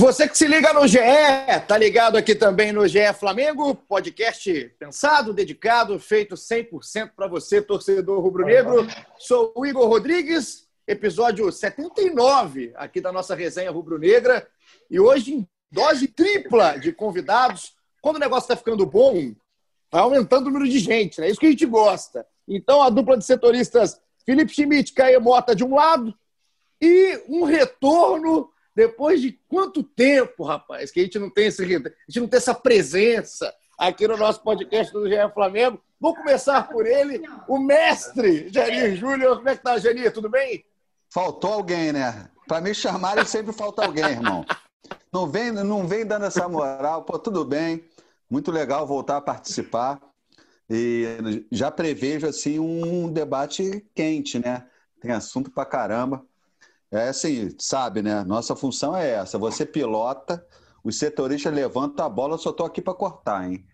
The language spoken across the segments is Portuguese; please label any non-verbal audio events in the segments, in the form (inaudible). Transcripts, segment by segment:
Você que se liga no GE, tá ligado aqui também no GE Flamengo, podcast pensado, dedicado, feito 100% para você, torcedor rubro-negro. Sou o Igor Rodrigues, episódio 79 aqui da nossa resenha rubro-negra. E hoje em dose tripla de convidados. Quando o negócio está ficando bom, vai aumentando o número de gente, né? Isso que a gente gosta. Então, a dupla de setoristas Felipe Schmidt, Caio Mota de um lado e um retorno depois de quanto tempo, rapaz, que a gente não tem esse, a gente não tem essa presença aqui no nosso podcast do GE Flamengo. Vou começar por ele, o mestre Janir Júnior. Como é que tá? Tudo bem? Faltou alguém, né? Para me chamarem sempre falta alguém, irmão. Não vem, não vem dando essa moral. Pô, tudo bem. Muito legal voltar a participar. E já prevejo assim um debate quente, né? Tem assunto pra caramba. É assim, sabe, né? Nossa função é essa. Você pilota, os setoristas levantam a bola, eu só tô aqui para cortar, hein?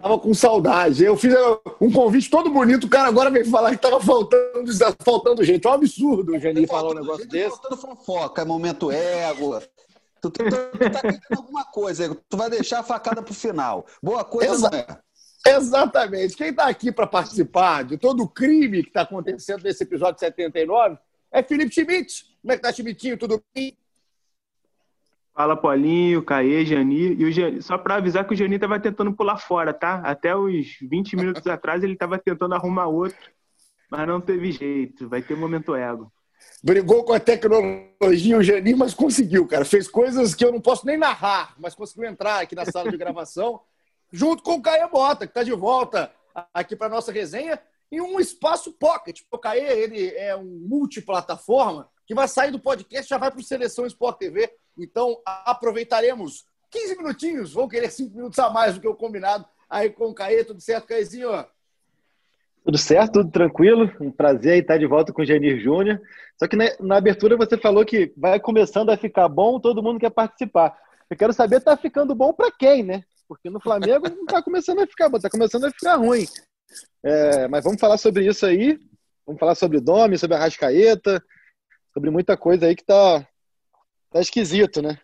Tava com saudade. Eu fiz um convite todo bonito, o cara agora veio falar que tava faltando, faltando gente. É um absurdo o Janir falar um negócio gente, desse. Faltando fofoca, é momento ego. Tu, tu, tu, tu tá (laughs) querendo alguma coisa, tu vai deixar a facada pro final. Boa coisa Exa é. Exatamente. Quem está aqui para participar de todo o crime que está acontecendo nesse episódio 79 é Felipe Schmidt. Como é que tá, Schmidtinho? Tudo bem? Fala, Paulinho, Caê, Jani. E o Jani, só para avisar que o Jani estava tentando pular fora, tá? Até os 20 minutos (laughs) atrás ele estava tentando arrumar outro, mas não teve jeito. Vai ter momento ego. Brigou com a tecnologia o Jani, mas conseguiu, cara. Fez coisas que eu não posso nem narrar, mas conseguiu entrar aqui na sala de gravação, (laughs) junto com o Caê Bota, que está de volta aqui para nossa resenha, em um espaço pocket. O Caê ele é um multiplataforma que vai sair do podcast já vai para o Seleção Sport TV. Então, aproveitaremos 15 minutinhos, vão querer 5 minutos a mais do que o combinado aí com o Caê. Tudo certo, Caezinho? Tudo certo, tudo tranquilo. Um prazer estar de volta com o Janir Júnior. Só que na, na, abertura você falou que vai começando a ficar bom, todo mundo quer participar. Eu quero saber, está ficando bom para quem, né? Porque no Flamengo não está começando a ficar bom, está começando a ficar ruim. É, mas vamos falar sobre isso aí. Vamos falar sobre o Domi, sobre a Rascaeta, sobre muita coisa aí que tá, tá esquisito, né?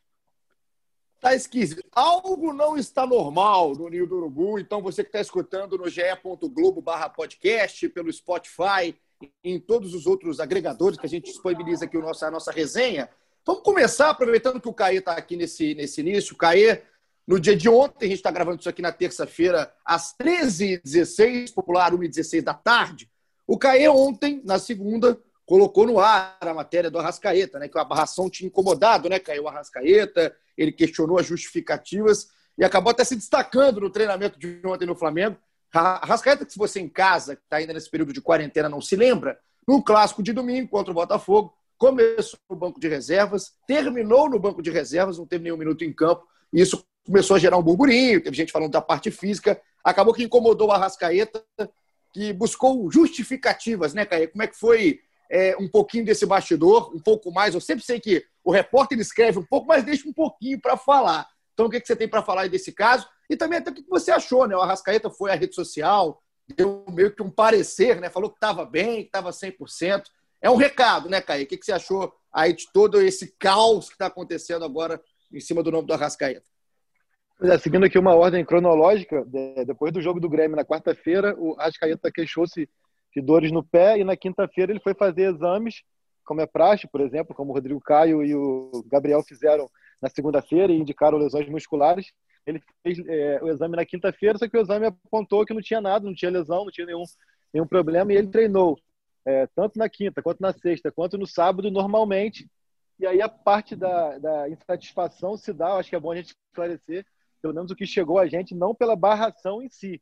Tá esquisito. Algo não está normal no Ninho do Urubu, então você que está escutando no ge.globo barra podcast, pelo Spotify, em todos os outros agregadores que a gente disponibiliza aqui a nossa, a nossa resenha. Vamos começar, aproveitando que o Caê está aqui nesse, nesse início. O Caê, no dia de ontem, a gente está gravando isso aqui na terça-feira, às 13h16, popular 1h16 da tarde. O Caê ontem, na segunda, colocou no ar a matéria do Arrascaeta, né? Que a barração tinha incomodado, né? Caiu o Arrascaeta, ele questionou as justificativas e acabou até se destacando no treinamento de ontem no Flamengo. Arrascaeta, que se você em casa, que está ainda nesse período de quarentena, não se lembra, no clássico de domingo contra o Botafogo, começou no banco de reservas, terminou no banco de reservas, não teve nenhum minuto em campo, e isso começou a gerar um burburinho, teve gente falando da parte física, acabou que incomodou o Arrascaeta, que buscou justificativas, né, Caio? Como é que foi é, um pouquinho desse bastidor, um pouco mais. Eu sempre sei que o repórter escreve um pouco, mas deixa um pouquinho para falar. Então, o que, que você tem para falar desse caso? E também até o que você achou, né? O Arrascaeta foi à rede social, deu meio que um parecer, né? Falou que estava bem, que estava 100%. É um recado, né, Caio? O que, que você achou aí de todo esse caos que está acontecendo agora em cima do nome do Arrascaeta? É, seguindo aqui uma ordem cronológica, depois do jogo do Grêmio na quarta-feira, o Arrascaeta queixou-se de dores no pé, e na quinta-feira ele foi fazer exames, como é praxe, por exemplo, como o Rodrigo Caio e o Gabriel fizeram na segunda-feira e indicaram lesões musculares. Ele fez é, o exame na quinta-feira, só que o exame apontou que não tinha nada, não tinha lesão, não tinha nenhum, nenhum problema, e ele treinou é, tanto na quinta, quanto na sexta, quanto no sábado, normalmente. E aí a parte da, da insatisfação se dá, acho que é bom a gente esclarecer, pelo menos o que chegou a gente, não pela barração em si,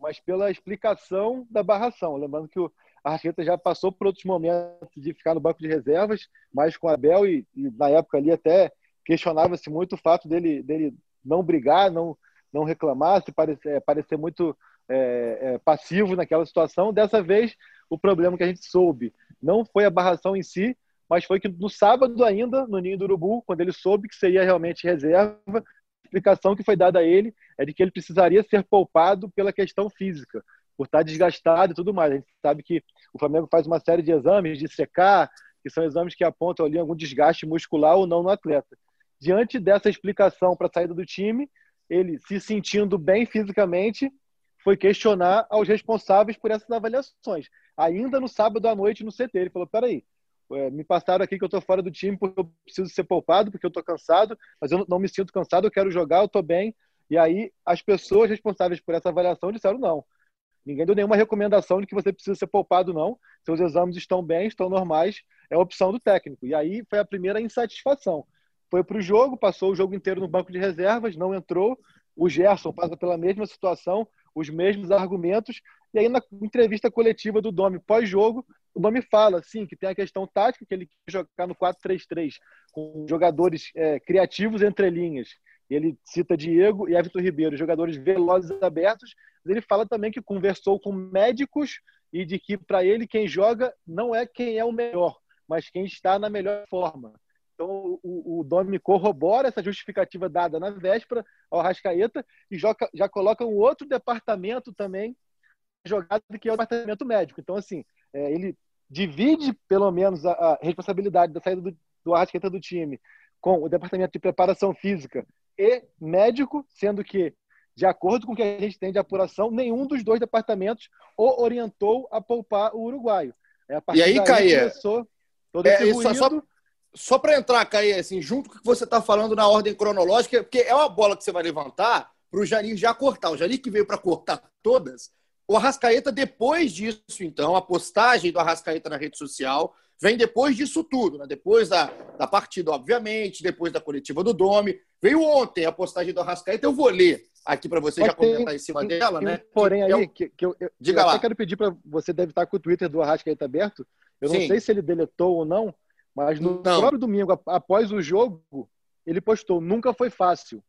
mas pela explicação da barração. Lembrando que o Arrascaeta já passou por outros momentos de ficar no banco de reservas, mais com o Abel, e, e na época ali até questionava-se muito o fato dele, dele não brigar, não, não reclamar, se parecer, é, parecer muito é, é, passivo naquela situação. Dessa vez, o problema que a gente soube não foi a barração em si, mas foi que no sábado ainda, no Ninho do Urubu, quando ele soube que seria realmente reserva, explicação que foi dada a ele é de que ele precisaria ser poupado pela questão física, por estar desgastado e tudo mais. A gente sabe que o Flamengo faz uma série de exames de secar, que são exames que apontam ali algum desgaste muscular ou não no atleta. Diante dessa explicação para a saída do time, ele se sentindo bem fisicamente, foi questionar aos responsáveis por essas avaliações. Ainda no sábado à noite no CT, ele falou: peraí, me passaram aqui que eu estou fora do time porque eu preciso ser poupado, porque eu estou cansado, mas eu não me sinto cansado, eu quero jogar, eu estou bem. E aí as pessoas responsáveis por essa avaliação disseram não. Ninguém deu nenhuma recomendação de que você precisa ser poupado, não. Seus exames estão bem, estão normais, é opção do técnico. E aí foi a primeira insatisfação. Foi para o jogo, passou o jogo inteiro no banco de reservas, não entrou. O Gerson passa pela mesma situação, os mesmos argumentos. E aí, na entrevista coletiva do Domi pós-jogo, o Domi fala, sim, que tem a questão tática, que ele quer jogar no 4-3-3, com jogadores é, criativos entre linhas. Ele cita Diego e Everton Ribeiro, jogadores velozes abertos. Ele fala também que conversou com médicos e de que, para ele, quem joga não é quem é o melhor, mas quem está na melhor forma. Então, o, o Domi corrobora essa justificativa dada na véspera ao Rascaeta e joga, já coloca um outro departamento também jogado que é o departamento médico. Então, assim, é, ele divide pelo menos a, a responsabilidade da saída do, do Arrascaeta do time com o departamento de preparação física e médico, sendo que, de acordo com o que a gente tem de apuração, nenhum dos dois departamentos o orientou a poupar o uruguaio. É, e aí, Caia, todo é, esse ruído... só, só para entrar, Caia, assim, junto com o que você está falando na ordem cronológica, porque é uma bola que você vai levantar para o Janir já cortar. O Janir que veio para cortar todas, o Arrascaeta, depois disso, então, a postagem do Arrascaeta na rede social vem depois disso tudo, né? depois da, da partida, obviamente, depois da coletiva do Domi. Veio ontem a postagem do Arrascaeta, eu vou ler aqui para você Mas já tem, comentar em cima tem, dela, tem né? Porém, que, aí, que, que eu, eu, Diga eu lá. quero pedir para você, deve estar com o Twitter do Arrascaeta aberto. Eu não Sim. sei se ele deletou ou não, mas no não. próprio domingo, após o jogo, ele postou: nunca foi fácil.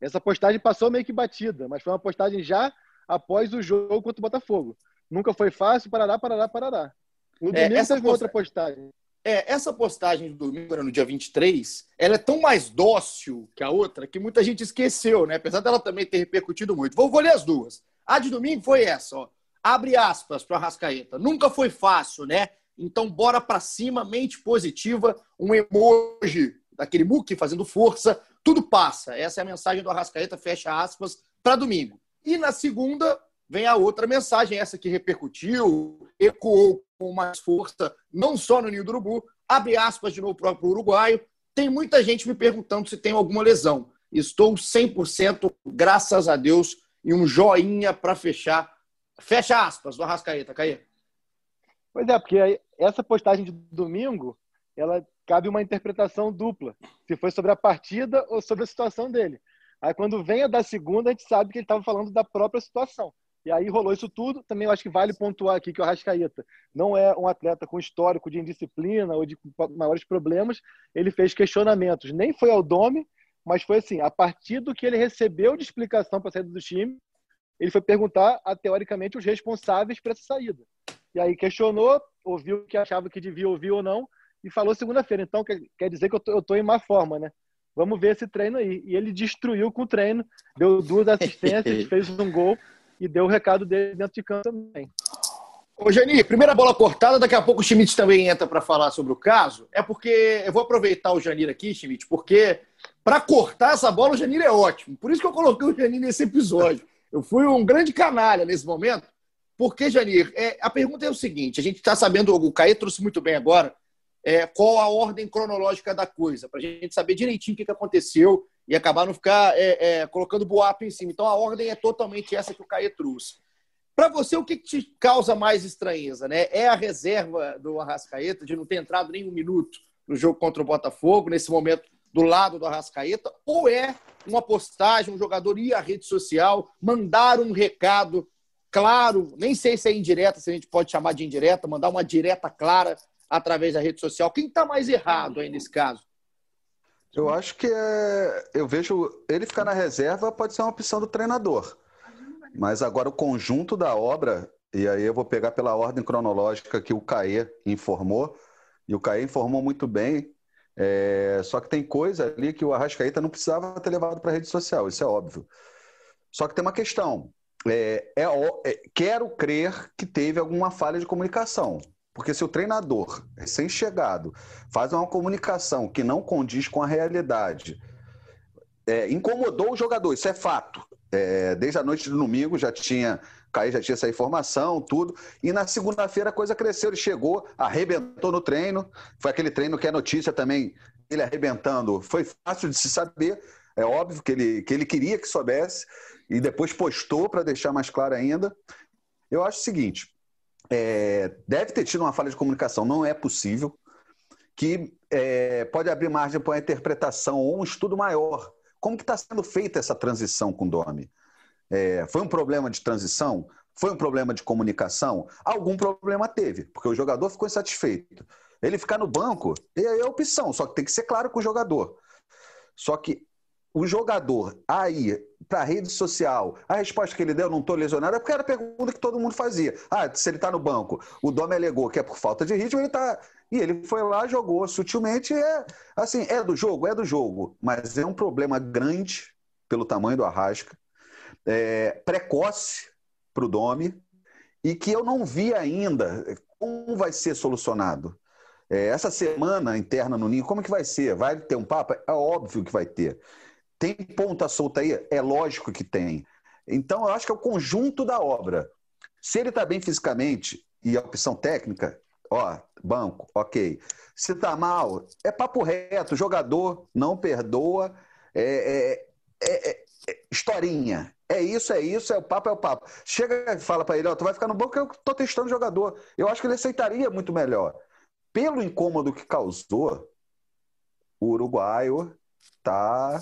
Essa postagem passou meio que batida, mas foi uma postagem já após o jogo contra o Botafogo. Nunca foi fácil, parará, parará, parará. No é, domingo é, essa teve post... outra postagem. É, essa postagem do domingo, no dia 23, ela é tão mais dócil que a outra que muita gente esqueceu, né? Apesar dela também ter repercutido muito. Vou, vou ler as duas. A de domingo foi essa, ó. Abre aspas para Rascaeta. Nunca foi fácil, né? Então bora para cima, mente positiva, um emoji daquele muque fazendo força, tudo passa. Essa é a mensagem do Arrascaeta, fecha aspas, para domingo. E na segunda vem a outra mensagem, essa que repercutiu, ecoou com mais força, não só no Ninho do Urubu, abre aspas de novo para o uruguaio. Tem muita gente me perguntando se tem alguma lesão. Estou 100%, graças a Deus, e um joinha para fechar. Fecha aspas do Arrascaeta, Caí. Pois é, porque essa postagem de domingo, ela cabe uma interpretação dupla. Se foi sobre a partida ou sobre a situação dele. Aí quando vem a da segunda, a gente sabe que ele estava falando da própria situação. E aí rolou isso tudo. Também eu acho que vale pontuar aqui que o Arrascaeta não é um atleta com histórico de indisciplina ou de maiores problemas. Ele fez questionamentos. Nem foi ao Dome, mas foi assim, a partir do que ele recebeu de explicação para a saída do time, ele foi perguntar a, teoricamente, os responsáveis para essa saída. E aí questionou, ouviu o que achava que devia ouvir ou não, e falou segunda-feira. Então, quer, quer dizer que eu estou em má forma, né? Vamos ver esse treino aí. E ele destruiu com o treino, deu duas (laughs) assistências, fez um gol e deu o recado dele dentro de campo também. Ô, Jani, primeira bola cortada, daqui a pouco o Schmidt também entra para falar sobre o caso. É porque eu vou aproveitar o Janir aqui, Schmidt, porque para cortar essa bola o Janir é ótimo. Por isso que eu coloquei o Janir nesse episódio. Eu fui um grande canalha nesse momento. Porque, Janir, é, a pergunta é o seguinte: a gente está sabendo, o Caê trouxe muito bem agora, é, qual a ordem cronológica da coisa, para a gente saber direitinho o que, que aconteceu e acabar não ficar é, é, colocando boato em cima. Então a ordem é totalmente essa que o Caê trouxe. Para você, o que, que, te causa mais estranheza? Né? É a reserva do Arrascaeta de não ter entrado nem um minuto no jogo contra o Botafogo, nesse momento do lado do Arrascaeta, ou é uma postagem, um jogador ir à rede social, mandar um recado claro, nem sei se é indireta, se a gente pode chamar de indireta, mandar uma direta clara através da rede social. Quem está mais errado aí nesse caso? Eu acho que é. Eu vejo ele ficar na reserva pode ser uma opção do treinador. Mas agora o conjunto da obra, e aí eu vou pegar pela ordem cronológica que o Caê informou, e o Caê informou muito bem. É... Só que tem coisa ali que o Arrascaeta não precisava ter levado para a rede social, isso é óbvio. Só que tem uma questão. É, é, é, quero crer que teve alguma falha de comunicação. Porque se o treinador, recém-chegado, faz uma comunicação que não condiz com a realidade, é, incomodou o jogador, isso é fato. É, desde a noite do domingo já tinha, Caí já tinha essa informação, tudo. E na segunda-feira a coisa cresceu, ele chegou, arrebentou no treino. Foi aquele treino que é notícia também, ele arrebentando. Foi fácil de se saber, é óbvio que ele, que ele queria que soubesse, e depois postou para deixar mais claro ainda. Eu acho o seguinte: é, deve ter tido uma falha de comunicação, não é possível, que é, pode abrir margem para uma interpretação ou um estudo maior. Como que está sendo feita essa transição com o Domi? É, foi um problema de transição? Foi um problema de comunicação? Algum problema teve, porque o jogador ficou insatisfeito. Ele ficar no banco é opção, só que tem que ser claro com o jogador. Só que o jogador aí para a rede social, a resposta que ele deu, não estou lesionado, é porque era a pergunta que todo mundo fazia. Ah, se ele está no banco, o Dome alegou que é por falta de ritmo, ele está. E ele foi lá, jogou sutilmente. É, assim, é do jogo? É do jogo. Mas é um problema grande pelo tamanho do Arrasca, é, precoce para o Dome, e que eu não vi ainda como vai ser solucionado. É, essa semana interna no Ninho, como que vai ser? Vai ter um papo? É óbvio que vai ter. Tem ponta solta aí? É lógico que tem. Então, eu acho que é o conjunto da obra. Se ele está bem fisicamente e a opção técnica, ó, banco, ok. Se está mal, é papo reto. Jogador não perdoa. É, é, é, é, é historinha. É isso, é isso, é o papo, é o papo. Chega e fala para ele, ó, tu vai ficar no banco que eu tô testando jogador. Eu acho que ele aceitaria muito melhor. Pelo incômodo que causou, o uruguaio tá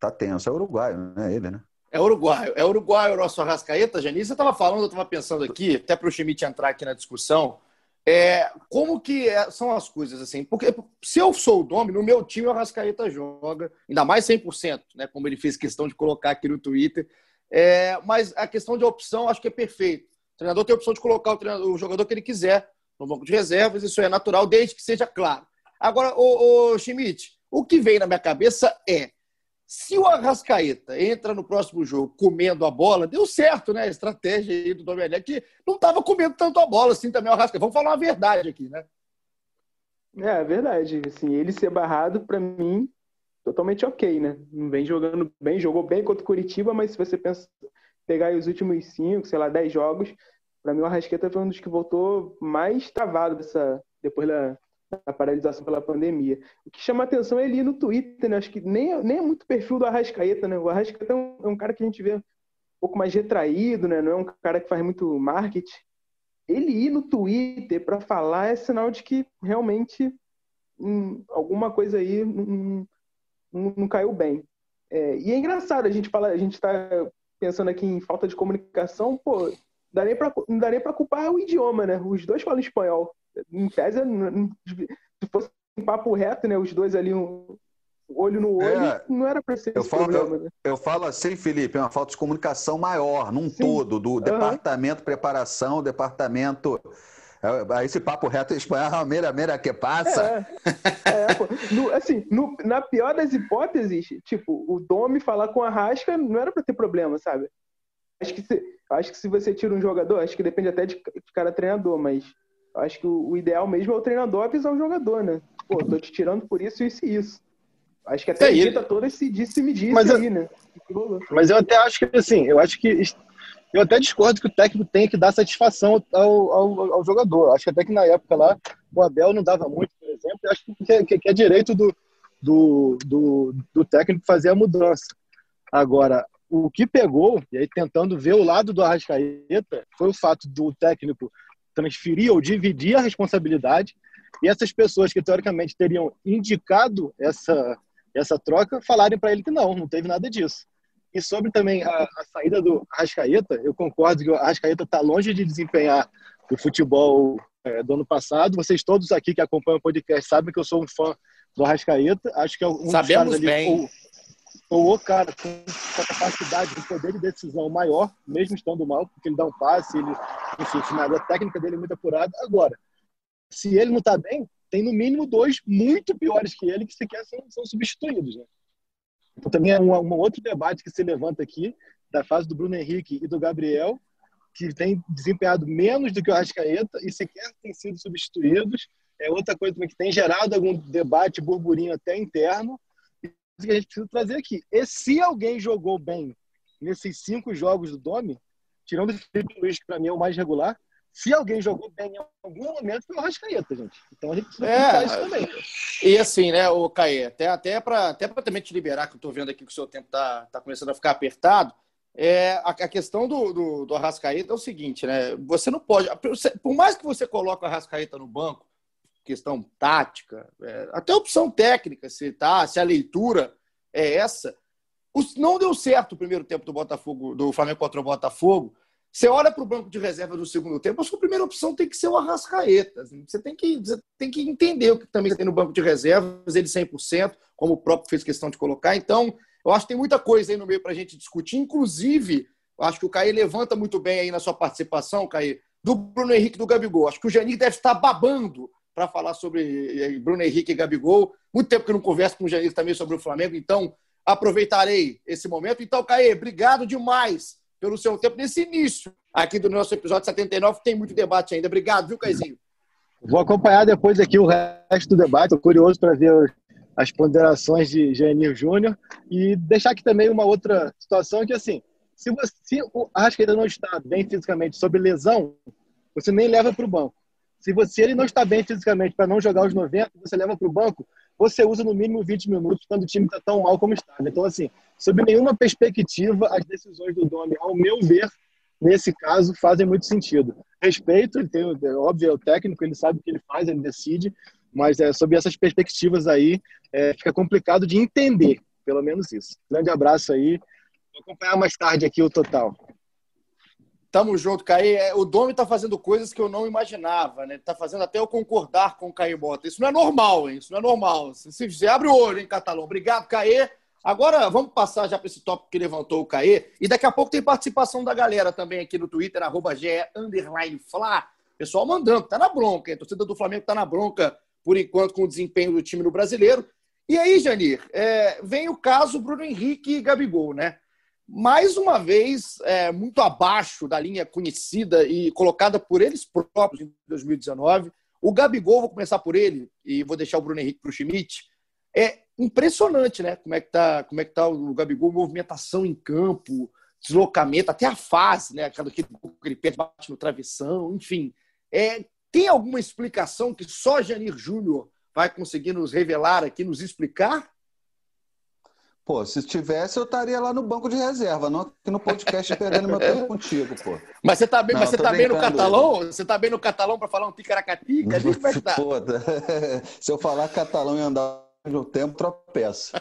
tá tenso. É uruguaio, né? Ele, né? É uruguaio. É uruguaio o nosso Arrascaeta, Janice. Você estava falando, eu estava pensando aqui, até para o Schmidt entrar aqui na discussão, é, como que é, são as coisas assim? Porque se eu sou o Domi, no meu time o Arrascaeta joga, ainda mais 100%, né, como ele fez questão de colocar aqui no Twitter. É, mas a questão de opção acho que é perfeito. O treinador tem a opção de colocar o, o jogador que ele quiser no banco de reservas, isso é natural, desde que seja claro. Agora, o, Schmidt, o que vem na minha cabeça é se o Arrascaeta entra no próximo jogo comendo a bola, deu certo, né? A estratégia aí do Domenech, que não estava comendo tanto a bola assim também o Arrascaeta. Vamos falar uma verdade aqui, né? É, é verdade. Assim, ele ser barrado, para mim, totalmente ok, né? Não vem jogando bem, jogou bem contra o Curitiba, mas se você pensa, pegar os últimos cinco, sei lá, dez jogos, para mim o Arrascaeta foi um dos que voltou mais travado dessa, depois da, a paralisação pela pandemia. O que chama atenção é ele no Twitter, né? Acho que nem, nem é muito perfil do Arrascaeta, né? O Arrascaeta é um, é um cara que a gente vê um pouco mais retraído, né? Não é um cara que faz muito marketing. Ele ir no Twitter para falar é sinal de que realmente hum, alguma coisa aí não, não, não caiu bem. É, e é engraçado, a gente fala, a gente está pensando aqui em falta de comunicação, pô, não dá nem para culpar o idioma, né? Os dois falam espanhol em tese, se fosse um papo reto, né? Os dois ali, um olho no olho, é, não era para ser eu falo, problema, eu, né? eu, falo assim, Felipe, é uma falta de comunicação maior, num Sim. todo, do uhum. departamento de preparação, departamento. É, esse papo reto espanhol, meira, meira que passa. É, é pô, no, assim, no, na pior das hipóteses, tipo, o Domi falar com a Rasca não era para ter problema, sabe? Acho que, se, acho que se você tira um jogador, acho que depende até de, de cada treinador, mas Acho que o, o, ideal mesmo é o treinador avisar o jogador, né? Pô, tô te tirando por isso, isso e isso. Acho que até é, evita todo esse disse-me disse mas aí, eu, né? Mas eu até acho que, assim, eu acho que. Eu até discordo que o técnico tem que dar satisfação ao, ao, ao jogador. Acho que até que na época lá o Abel não dava muito, por exemplo. Acho que, que, que é direito do, do, do, do técnico fazer a mudança. Agora, o que pegou, e aí tentando ver o lado do Arrascaeta, foi o fato do técnico transferir ou dividir a responsabilidade e essas pessoas que teoricamente teriam indicado essa essa troca falarem para ele que não, não teve nada disso. E sobre também a, a saída do Arrascaeta, eu concordo que o Arrascaeta está longe de desempenhar o futebol é, do ano passado. Vocês todos aqui que acompanham o podcast sabem que eu sou um fã do Arrascaeta. Acho que é um Sabemos ali, bem. Ou, ou o cara com a capacidade de poder de decisão maior, mesmo estando mal, porque ele dá um passe, ele, enfim, a técnica dele é muito apurada. Agora, se ele não está bem, tem no mínimo dois muito piores que ele que sequer são, são substituídos. Né? Então também é um, um outro debate que se levanta aqui da fase do Bruno Henrique e do Gabriel, que tem desempenhado menos do que o Arrascaeta e sequer têm sido substituídos. É outra coisa também que tem gerado algum debate, burburinho até interno, que a gente precisa trazer aqui. E se alguém jogou bem nesses cinco jogos do Domi, tirando o Felipe Luiz, que para mim é o mais regular, se alguém jogou bem em algum momento, foi o Rascaeta, gente. Então a gente precisa é, isso também. E assim, né, o Caê, até, até para até também te liberar, que eu estou vendo aqui que o seu tempo está tá começando a ficar apertado, é, a, a questão do, do, do Arrascaeta é o seguinte, né? Você não pode. Por mais que você coloque o Arrascaeta no banco, questão tática, é, até opção técnica, se, tá, se a leitura é essa. não deu certo o primeiro tempo do Botafogo, do Flamengo contra o Botafogo. Você olha para o banco de reserva do segundo tempo, a sua primeira opção tem que ser o Arrascaeta. Você tem que, você tem que entender o que também tem no banco de reservas, ele 100%, como o próprio fez questão de colocar. Então, eu acho que tem muita coisa aí no meio para a gente discutir. Inclusive, acho que o Caí levanta muito bem aí na sua participação, Caí, do Bruno Henrique do Gabigol. Acho que o Janir deve estar babando para falar sobre eh, Bruno Henrique e Gabigol. Muito tempo que não converso com o Janir também sobre o Flamengo, então aproveitarei esse momento. Então, Caê, obrigado demais pelo seu tempo nesse início aqui do nosso episódio 79, tem muito debate ainda. Obrigado, viu, Caizinho? Vou acompanhar depois aqui o resto do debate. Estou curioso para ver as ponderações de Janir Júnior e deixar aqui também uma outra situação que, assim, se, você, se o Arrascaeta não está bem fisicamente sob lesão, você nem leva para o banco. Se você ele não está bem fisicamente para não jogar os 90, você leva para o banco, você usa no mínimo 20 minutos quando o time está tão mal como está. Então, assim, sob nenhuma perspectiva, as decisões do Domi, ao meu ver, nesse caso, fazem muito sentido. Respeito, ele tem, é óbvio, é o técnico, ele sabe o que ele faz, ele decide, mas é, sob essas perspectivas aí, é, fica complicado de entender, pelo menos isso. Grande abraço aí. Vou acompanhar mais tarde aqui o total. Tamo junto, Caí. É, o Domi tá fazendo coisas que eu não imaginava, né? Tá fazendo até eu concordar com o Caí Bota. Isso não é normal, hein? Isso não é normal. Se você abre o olho, hein, Catalão? Obrigado, Caí. Agora vamos passar já para esse tópico que levantou o Caê. E daqui a pouco tem participação da galera também aqui no Twitter, arroba Fla. Pessoal mandando, tá na bronca, hein? A torcida do Flamengo tá na bronca, por enquanto, com o desempenho do time no brasileiro. E aí, Janir, é, vem o caso Bruno Henrique e Gabigol, né? Mais uma vez, é, muito abaixo da linha conhecida e colocada por eles próprios em 2019. O Gabigol, vou começar por ele e vou deixar o Bruno Henrique para o Schmidt. É impressionante, né? Como é que tá, como é que tá o Gabigol, movimentação em campo, deslocamento, até a fase, né? Aquela que ele pede, bate no travessão, enfim. É, tem alguma explicação que só Janir Júnior vai conseguir nos revelar aqui, nos explicar? Pô, se tivesse, eu estaria lá no banco de reserva, não aqui no podcast perdendo meu tempo contigo, pô. Mas você tá bem, não, mas você tá bem no catalão? Você tá bem no catalão para falar um ticaracatica? A gente vai (laughs) estar. (laughs) se eu falar catalão e andar no tempo, tropeço.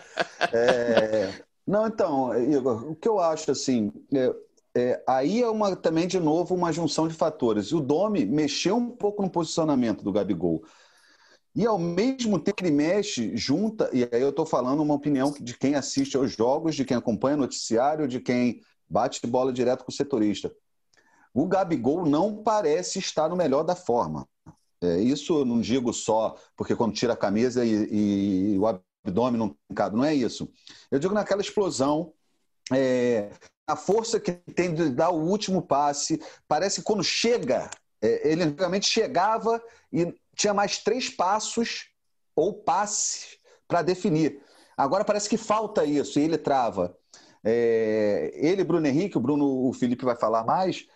É... Não, então, Igor, o que eu acho assim, é, é, aí é uma, também, de novo, uma junção de fatores. E o Domi mexeu um pouco no posicionamento do Gabigol. E ao mesmo tempo ele mexe, junta, e aí eu estou falando uma opinião de quem assiste aos jogos, de quem acompanha o noticiário, de quem bate bola direto com o setorista. O Gabigol não parece estar no melhor da forma. É, isso eu não digo só porque quando tira a camisa e, e o abdômen não cabe, não é isso. Eu digo naquela explosão, é, a força que tem de dar o último passe, parece que quando chega, é, ele realmente chegava e tinha mais três passos ou passes para definir. Agora parece que falta isso e ele trava. É, ele, Bruno Henrique, o Bruno, o Felipe vai falar mais.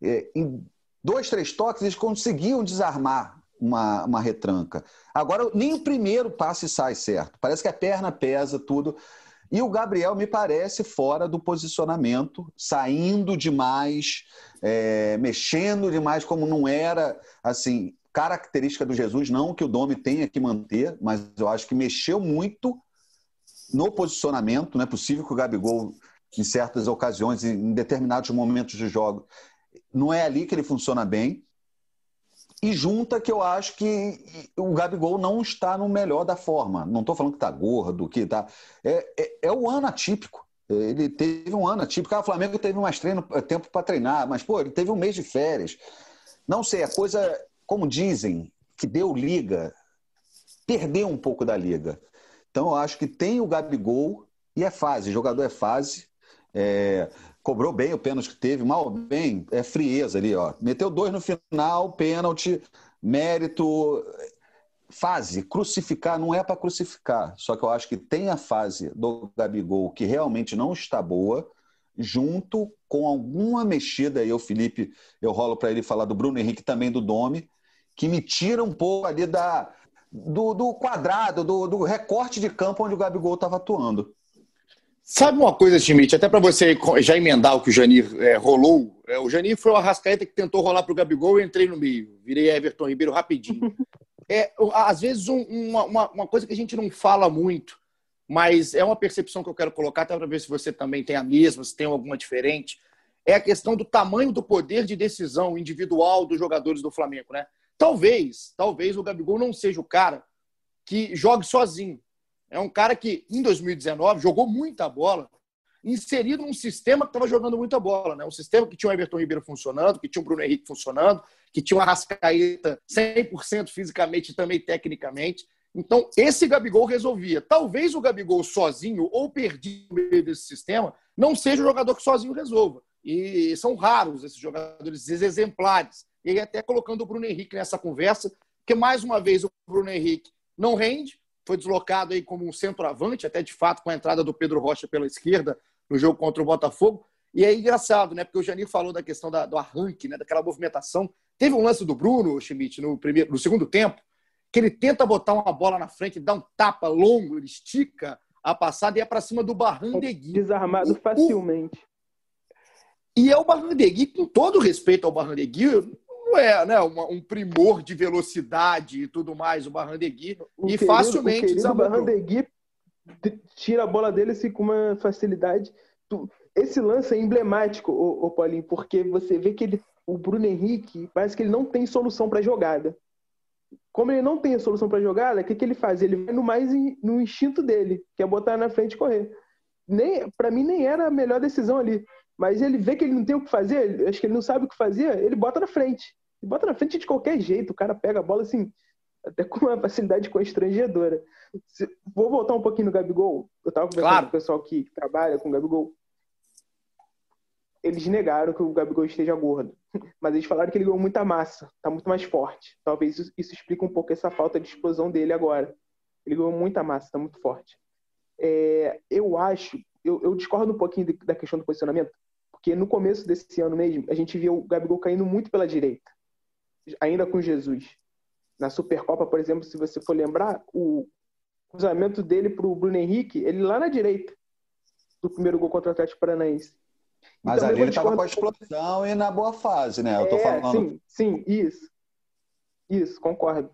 É, em dois, três toques eles conseguiam desarmar uma, uma retranca. Agora nem o primeiro passe sai certo. Parece que a perna pesa tudo. E o Gabriel me parece fora do posicionamento, saindo demais, é, mexendo demais, como não era assim característica do Jesus, não que o Domi tenha que manter, mas eu acho que mexeu muito no posicionamento. Não é possível que o Gabigol, em certas ocasiões, em determinados momentos de jogo, não é ali que ele funciona bem. E junta que eu acho que o Gabigol não está no melhor da forma. Não estou falando que está gordo, que está. É, é, é o ano atípico. Ele teve um ano atípico. Ah, o Flamengo teve mais treino, tempo para treinar, mas, pô, ele teve um mês de férias. Não sei, a coisa, como dizem, que deu liga, perdeu um pouco da liga. Então, eu acho que tem o Gabigol e é fase. O jogador é fase. É, cobrou bem o pênalti que teve, mal bem, é frieza ali, ó. Meteu dois no final, pênalti, mérito, fase. Crucificar não é para crucificar, só que eu acho que tem a fase do Gabigol que realmente não está boa, junto com alguma mexida, aí o Felipe, eu rolo para ele falar do Bruno Henrique também do Domi, que me tira um pouco ali da, do, do quadrado, do, do recorte de campo onde o Gabigol estava atuando. Sabe uma coisa, Schmidt, até para você já emendar o que o Janir é, rolou, é, o Janir foi o Arrascaeta que tentou rolar para o Gabigol e entrei no meio, virei Everton Ribeiro rapidinho. (laughs) é, às vezes, um, uma, uma coisa que a gente não fala muito, mas é uma percepção que eu quero colocar, até para ver se você também tem a mesma, se tem alguma diferente, é a questão do tamanho do poder de decisão individual dos jogadores do Flamengo, né? Talvez, talvez o Gabigol não seja o cara que jogue sozinho. É um cara que, em 2019, jogou muita bola, inserido num sistema que estava jogando muita bola. Né? Um sistema que tinha o Everton Ribeiro funcionando, que tinha o Bruno Henrique funcionando, que tinha o Arrascaeta 100% fisicamente e também tecnicamente. Então, esse Gabigol resolvia. Talvez o Gabigol sozinho ou perdido no meio desse sistema não seja o jogador que sozinho resolva. E são raros esses jogadores exemplares. E até colocando o Bruno Henrique nessa conversa, porque mais uma vez o Bruno Henrique não rende, foi deslocado aí como um centroavante, até de fato com a entrada do Pedro Rocha pela esquerda no jogo contra o Botafogo. E é engraçado, né? Porque o Janir falou da questão da, do arranque, né? daquela movimentação. Teve um lance do Bruno Schmidt no, primeiro, no segundo tempo, que ele tenta botar uma bola na frente, dá um tapa longo, ele estica a passada e é para cima do Barrandegui. Desarmado facilmente. E é o Barrandegui, com todo respeito ao Barrandegui, não é né, uma, um primor de velocidade e tudo mais, o Barrandegui, o e querido, facilmente o Barrandegui tira a bola dele assim, com uma facilidade. Esse lance é emblemático, o, Paulinho, porque você vê que ele, o Bruno Henrique parece que ele não tem solução para jogada. Como ele não tem a solução para jogada, o que, que ele faz? Ele vai no mais no instinto dele, que é botar na frente e correr. Nem, para mim nem era a melhor decisão ali, mas ele vê que ele não tem o que fazer, acho que ele não sabe o que fazer, ele bota na frente. E bota na frente de qualquer jeito. O cara pega a bola assim, até com uma facilidade constrangedora. Vou voltar um pouquinho no Gabigol. Eu estava conversando claro. com o pessoal que trabalha com o Gabigol. Eles negaram que o Gabigol esteja gordo. (laughs) Mas eles falaram que ele ganhou muita massa, está muito mais forte. Talvez isso, isso explique um pouco essa falta de explosão dele agora. Ele ganhou muita massa, está muito forte. É, eu acho, eu, eu, discordo um pouquinho da questão do posicionamento, porque no começo desse ano mesmo, a gente viu o Gabigol caindo muito pela direita ainda com Jesus. Na Supercopa, por exemplo, se você for lembrar, o cruzamento dele para o Bruno Henrique, ele lá na direita do primeiro gol contra o Atlético Paranaense. Mas ali ele estava com a explosão e na boa fase, né? Eu tô é, falando. Sim, sim, isso. Isso, concordo.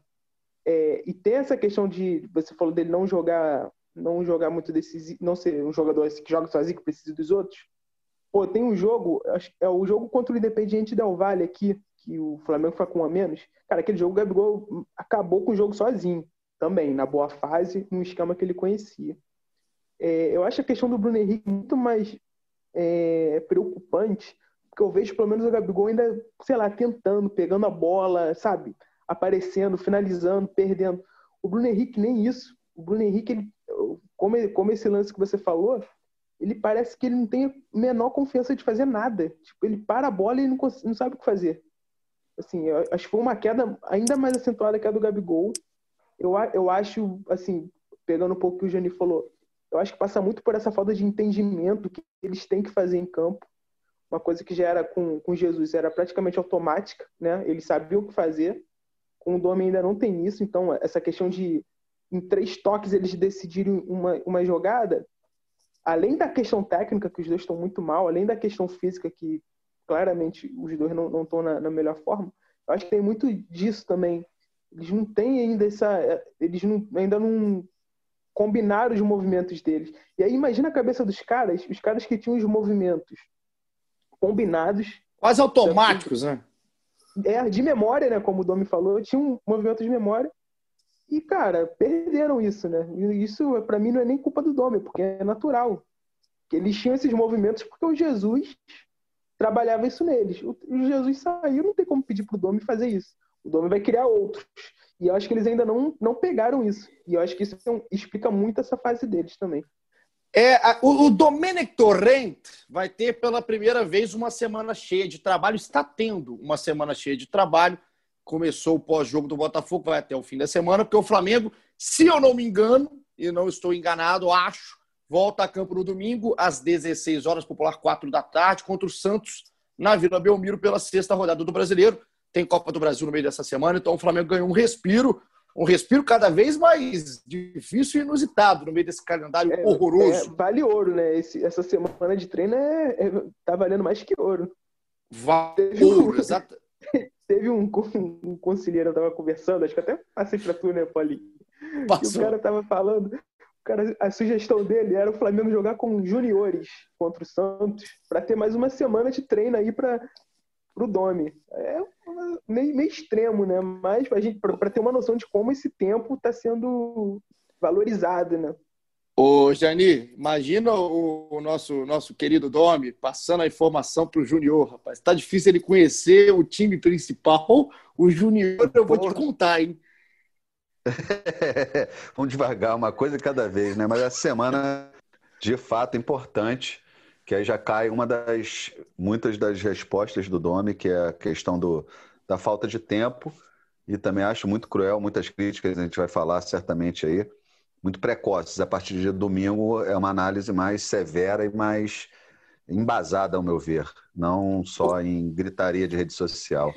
É, e tem essa questão de, você falou dele não jogar, não jogar muito decisivo, não ser um jogador que joga sozinho, que precisa dos outros. Pô, tem um jogo, é o jogo contra o Independiente Del Valle aqui, que o Flamengo foi com um a menos. Cara, aquele jogo o Gabigol acabou com o jogo sozinho, também, na boa fase, num esquema que ele conhecia. É, eu acho a questão do Bruno Henrique muito mais é, preocupante, porque eu vejo pelo menos o Gabigol ainda, sei lá, tentando, pegando a bola, sabe? Aparecendo, finalizando, perdendo. O Bruno Henrique nem isso. O Bruno Henrique, ele, como, como esse lance que você falou, ele parece que ele não tem a menor confiança de fazer nada. Tipo, ele para a bola e não, não sabe o que fazer. Assim, acho que foi uma queda ainda mais acentuada que a do Gabigol. Eu, eu acho, assim, pegando um pouco o que o Jani falou, eu acho que passa muito por essa falta de entendimento que eles têm que fazer em campo. Uma coisa que já era com, com Jesus, era praticamente automática, né? Eles sabiam o que fazer. Com o Dome ainda não tem isso, então essa questão de em três toques eles decidirem uma, uma jogada, além da questão técnica, que os dois estão muito mal, além da questão física, que claramente os dois não estão na, na, melhor forma. Eu acho que tem muito disso também. Eles não têm ainda essa. Eles não, ainda não combinaram os movimentos deles. E aí imagina a cabeça dos caras, os caras que tinham os movimentos combinados. Quase automáticos, né? é, de memória, né? Como o Domi falou, tinha um movimento de memória. E, cara, perderam isso, né? E isso, para mim, não é nem culpa do Domi, porque é natural. Eles tinham esses movimentos porque o Jesus trabalhava isso neles. O Jesus saiu, não tem como pedir pro Domi fazer isso. O Domi vai criar outros. E eu acho que eles ainda não, não pegaram isso. E eu acho que isso é explica muito essa fase deles também. É, o, o Domenic Torrent vai ter pela primeira vez uma semana cheia de trabalho, está tendo uma semana cheia de trabalho. Começou o pós-jogo do Botafogo, vai até o fim da semana, porque o Flamengo, se eu não me engano, e não estou enganado, acho, volta a campo no domingo, às 16 horas, popular 4 da tarde, contra o Santos, na Vila Belmiro, pela sexta rodada do Brasileiro. Tem Copa do Brasil no meio dessa semana, então o Flamengo ganhou um respiro um respiro cada vez mais difícil e inusitado no meio desse calendário é, horroroso. É, vale ouro, né? Esse, essa semana de treino é, é, tá valendo mais que ouro. Vale ouro, um, exato. Teve um, (laughs) um conselheiro, eu tava conversando, acho que até passei pra tu, né, Paulinho? o cara tava falando, cara, a sugestão dele era o Flamengo jogar com juniores contra o Santos para ter mais uma semana de treino aí para pro Domi. É meio, meio extremo, né? Mas para ter uma noção de como esse tempo está sendo valorizado, né? Ô, Jani, imagina o, o, nosso, nosso querido Domi passando a informação para o Júnior, rapaz. Tá difícil ele conhecer o time principal. O Júnior, eu vou te contar, hein? (laughs) Vamos devagar, uma coisa cada vez, né? Mas essa semana, de fato, importante que aí já cai uma das muitas das respostas do Domi, que é a questão do, da falta de tempo, e também acho muito cruel, muitas críticas a gente vai falar certamente aí, muito precoces. A partir de domingo é uma análise mais severa e mais embasada, ao meu ver, não só em gritaria de rede social.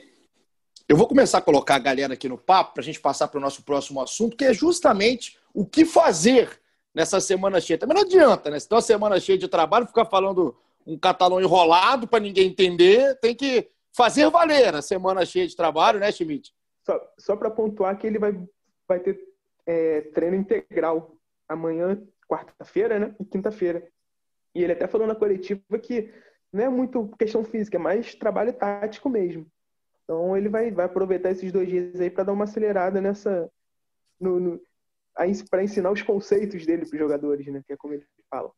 Eu vou começar a colocar a galera aqui no papo para a gente passar para o nosso próximo assunto, que é justamente o que fazer nessa semana cheia. Também não adianta, né? Se tem uma semana cheia de trabalho, ficar falando um catalão enrolado para ninguém entender, tem que fazer valer a semana cheia de trabalho, né, Schmidt? Só, só para pontuar que ele vai, vai ter é, treino integral amanhã, quarta-feira, né? E quinta-feira. E ele até falou na coletiva que não é muito questão física, é mais trabalho tático mesmo. Então ele vai, vai aproveitar esses dois dias aí para dar uma acelerada nessa. No, no, para ensinar os conceitos dele para os jogadores, né? Que é como ele fala.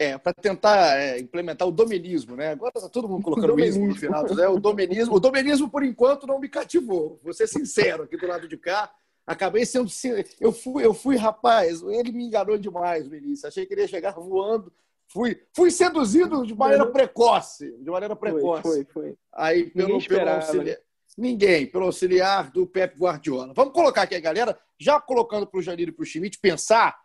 É, para tentar é, implementar o dominismo, né? Agora está todo mundo colocando o ismo no final. Né? O dominismo, o dominismo, por enquanto, não me cativou. Vou ser sincero aqui do lado de cá. Acabei sendo. Eu fui, eu fui, rapaz, ele me enganou demais no início. Achei que ele ia chegar voando. Fui, fui seduzido de maneira precoce. De maneira precoce. Foi, foi. foi. Aí, pelo, pelo auxiliar. Ninguém, pelo auxiliar do Pep Guardiola. Vamos colocar aqui a galera, já colocando para o Janir e para o Schmidt pensar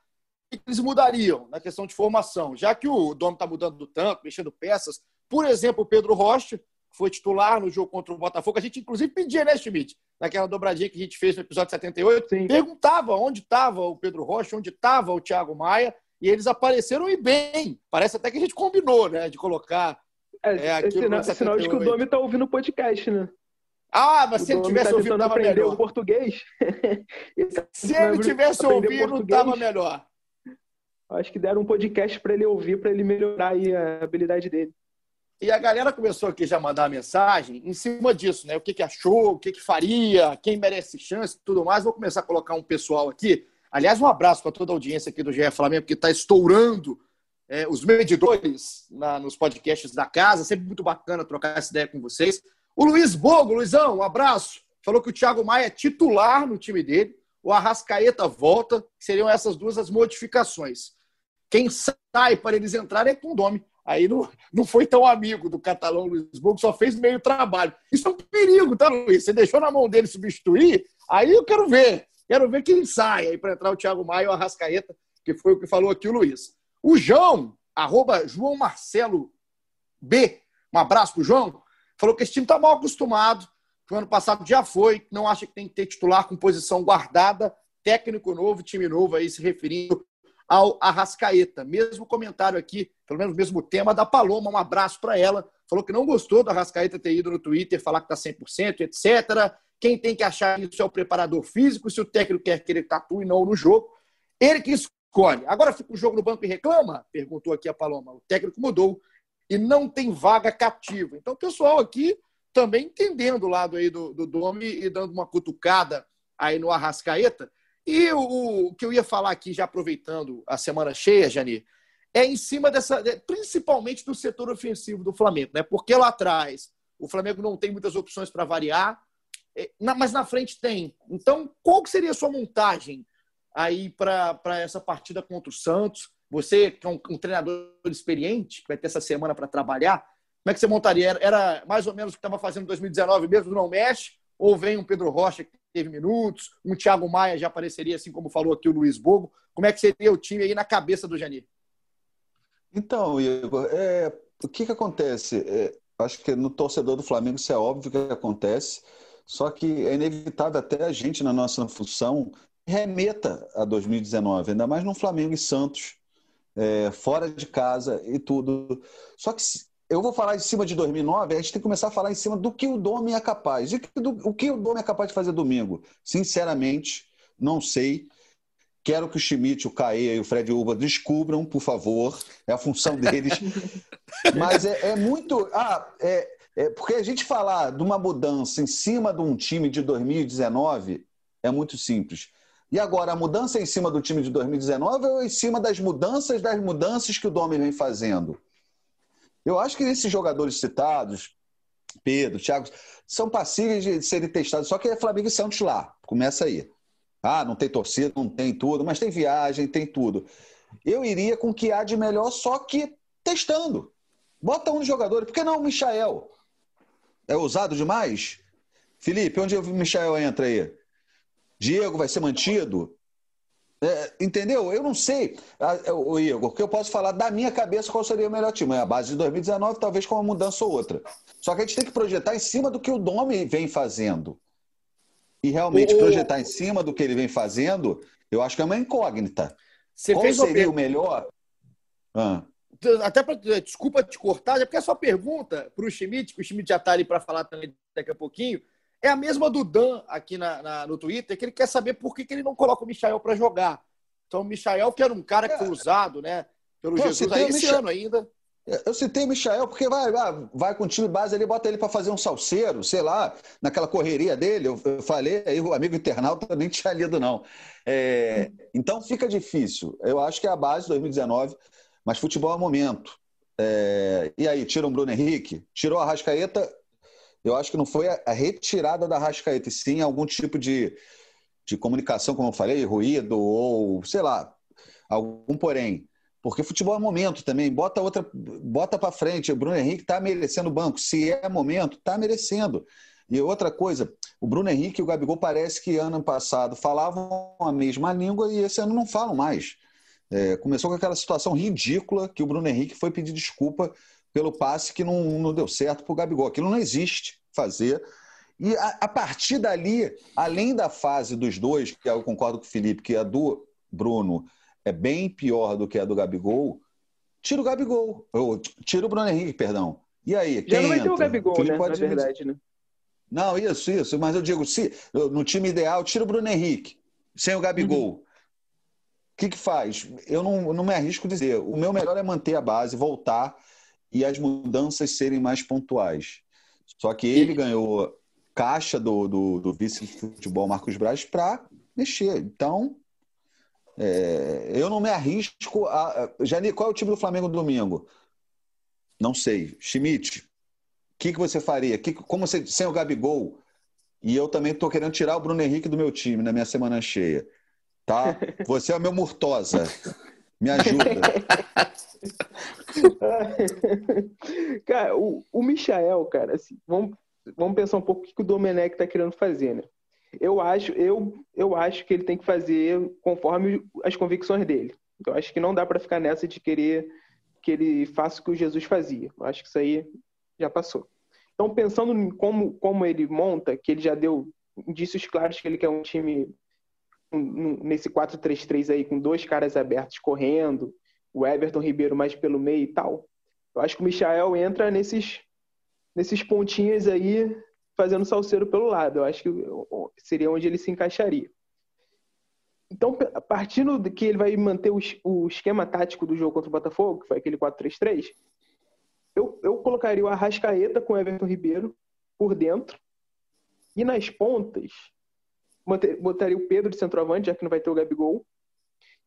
o que eles mudariam na questão de formação, já que o dono está mudando tanto, mexendo peças. Por exemplo, o Pedro Rocha, que foi titular no jogo contra o Botafogo. A gente, inclusive, pedia, né, Schmidt? Naquela dobradinha que a gente fez no episódio 78, Sim. perguntava onde estava o Pedro Rocha, onde estava o Thiago Maia, e eles apareceram e bem. Parece até que a gente combinou, né, de colocar é, é, sinal, é sinal de que o Domi está ouvindo o podcast, né? Ah, mas se ele tivesse tá ouvido, estava melhor. o português. (laughs) se ele tivesse ouvido, estava melhor. Acho que deram um podcast para ele ouvir, para ele melhorar a habilidade dele. E a galera começou aqui já a mandar mensagem em cima disso, né? O que, que achou, o que, que faria, quem merece chance tudo mais. Vou começar a colocar um pessoal aqui. Aliás, um abraço para toda a audiência aqui do GE Flamengo, que está estourando é, os medidores na, nos podcasts da casa. Sempre muito bacana trocar essa ideia com vocês. O Luiz Bogo, Luizão, um abraço. Falou que o Thiago Maia é titular no time dele. O Arrascaeta volta. Seriam essas duas as modificações. Quem sai para eles entrarem é com o Domi. Aí não, não foi tão amigo do catalão Luiz Bogo, só fez meio trabalho. Isso é um perigo, tá, Luiz? Você deixou na mão dele substituir, aí eu quero ver. Quero ver quem sai aí para entrar o Thiago Maia e o Arrascaeta, que foi o que falou aqui o Luiz. O João, arroba João Marcelo B. Um abraço pro João falou que esse time está mal acostumado, que o ano passado já foi, não acha que tem que ter titular com posição guardada, técnico novo, time novo, aí se referindo ao Arrascaeta. Mesmo comentário aqui, pelo menos mesmo tema da Paloma, um abraço para ela. Falou que não gostou do Arrascaeta ter ido no Twitter falar que está 100%, etc. Quem tem que achar isso é o preparador físico, se o técnico quer que ele tatue não no jogo. Ele que escolhe. Agora fica o jogo no banco e reclama? Perguntou aqui a Paloma. O técnico mudou e não tem vaga cativa. Então, o pessoal aqui também entendendo o lado aí do, do Domi e dando uma cutucada aí no Arrascaeta. E o, o que eu ia falar aqui, já aproveitando a semana cheia, Jani, é em cima dessa, principalmente do setor ofensivo do Flamengo, né? Porque lá atrás o Flamengo não tem muitas opções para variar, mas na frente tem. Então, qual seria a sua montagem aí para essa partida contra o Santos? Você, que é um, um, treinador experiente, que vai ter essa semana para trabalhar, como é que você montaria? Era, era mais ou menos o que estava fazendo em 2019 mesmo, não mexe? Ou vem um Pedro Rocha que teve minutos, um Thiago Maia já apareceria, assim como falou aqui o Luiz Bogo? Como é que seria o time aí na cabeça do Janir? Então, Igor, é, o que, que acontece? É, acho que no torcedor do Flamengo isso é óbvio que acontece, só que é inevitável até a gente, na nossa função, remeta a 2019, ainda mais no Flamengo e Santos, é, fora de casa e tudo. Só que eu vou falar em cima de 2009, a gente tem que começar a falar em cima do que o Domi é capaz. E do, o que o Domi é capaz de fazer domingo? Sinceramente, não sei. Quero que o Schmidt, o Caê e o Fred Uba descubram, por favor. É a função deles. (laughs) Mas é, é muito. Ah, é, é, porque a gente falar de uma mudança em cima de um time de 2019 é muito simples. E agora, a mudança em cima do time de 2019 ou em cima das mudanças das mudanças que o Domi vem fazendo? Eu acho que esses jogadores citados, Pedro, Thiago, são passíveis de serem testados. Só que é Flamengo e Santos lá. Começa aí. Ah, não tem torcida, não tem tudo, mas tem viagem, tem tudo. Eu iria com o que há de melhor, só que testando. Bota um jogador. Por que não o Michael? É ousado demais? Felipe, onde o Michael entra aí? Diego vai ser mantido? É, entendeu? Eu não sei, o Igor, que eu posso falar da minha cabeça qual seria o melhor time. É a base de 2019, talvez com uma mudança ou outra. Só que a gente tem que projetar em cima do que o Domi vem fazendo. E realmente, o... projetar em cima do que ele vem fazendo, eu acho que é uma incógnita. Você qual seria o melhor? Ah. Até para. Desculpa te cortar, é porque a sua pergunta para o Schmidt, que o Schmidt já está ali para falar também daqui a pouquinho é a mesma do Dan aqui na, na, no Twitter, que ele quer saber por que, que ele não coloca o Michael para jogar. Então, o Michael, que era um cara que foi é. usado, né, pelo Pô, Jesus aí, esse ano ainda. Eu citei o Michael porque vai, vai, vai com o time base ali, bota ele para fazer um salseiro, sei lá, naquela correria dele. Eu, eu falei, aí o amigo internauta (laughs) nem tinha lido, não. É, então fica difícil. Eu acho que é a base 2019, mas futebol é momento. É, e aí, tira o Bruno Henrique, tirou a Rascaeta, eu acho que não foi a retirada da Rascaeta, e sim algum tipo de, de comunicação, como eu falei, ruído ou, sei lá, algum porém. Porque futebol é momento também, bota outra, bota para frente. O Bruno Henrique está merecendo o banco. Se é momento, está merecendo. E outra coisa, o Bruno Henrique e o Gabigol parece que ano passado falavam a mesma língua e esse ano não falam mais. É, começou com aquela situação ridícula que o Bruno Henrique foi pedir desculpa pelo passe que não, não deu certo para o Gabigol. Aquilo não existe fazer. E a, a, partir dali, além da fase dos dois, que eu concordo com o Felipe, que a do Bruno é bem pior do que a do Gabigol, tira o Gabigol. Ou, tira o Bruno Henrique, perdão. E aí? Já não vai ter o Gabigol, né? Pode... Na verdade, né? Não, isso, isso. Mas eu digo, se no time ideal, tira o Bruno Henrique, sem o Gabigol. Uhum. O que, que faz? Eu não, não me arrisco a dizer. O meu melhor é manter a base, voltar e as mudanças serem mais pontuais. Só que ele ganhou caixa do, do, do vice de futebol Marcos Braz para mexer. Então, é, eu não me arrisco. A, Jani, qual é o time do Flamengo no domingo? Não sei. Schmidt, o que, que você faria? Que, como você, sem o Gabigol? E eu também estou querendo tirar o Bruno Henrique do meu time na minha semana cheia. Tá? Você é o meu Murtosa. Me ajuda. (laughs) cara, o, o Michael, cara, assim, vamos, vamos pensar um pouco o que o Domenech tá querendo fazer, né? Eu acho, eu, eu acho que ele tem que fazer conforme as convicções dele. Eu acho que não dá para ficar nessa de querer que ele faça o que o Jesus fazia. Eu acho que isso aí já passou. Então, pensando em como, como ele monta, que ele já deu indícios claros que ele quer um time nesse 4-3-3 aí, com dois caras abertos correndo, o Everton Ribeiro mais pelo meio e tal. Eu acho que o Michael entra nesses, nesses pontinhos aí, fazendo salseiro pelo lado. Eu acho que seria onde ele se encaixaria. Então, partindo de que ele vai manter o, esquema tático do jogo contra o Botafogo, que foi aquele 4-3-3, eu, eu colocaria o Arrascaeta com o Everton Ribeiro, por dentro. E nas pontas, botaria o Pedro de centroavante, já que não vai ter o Gabigol.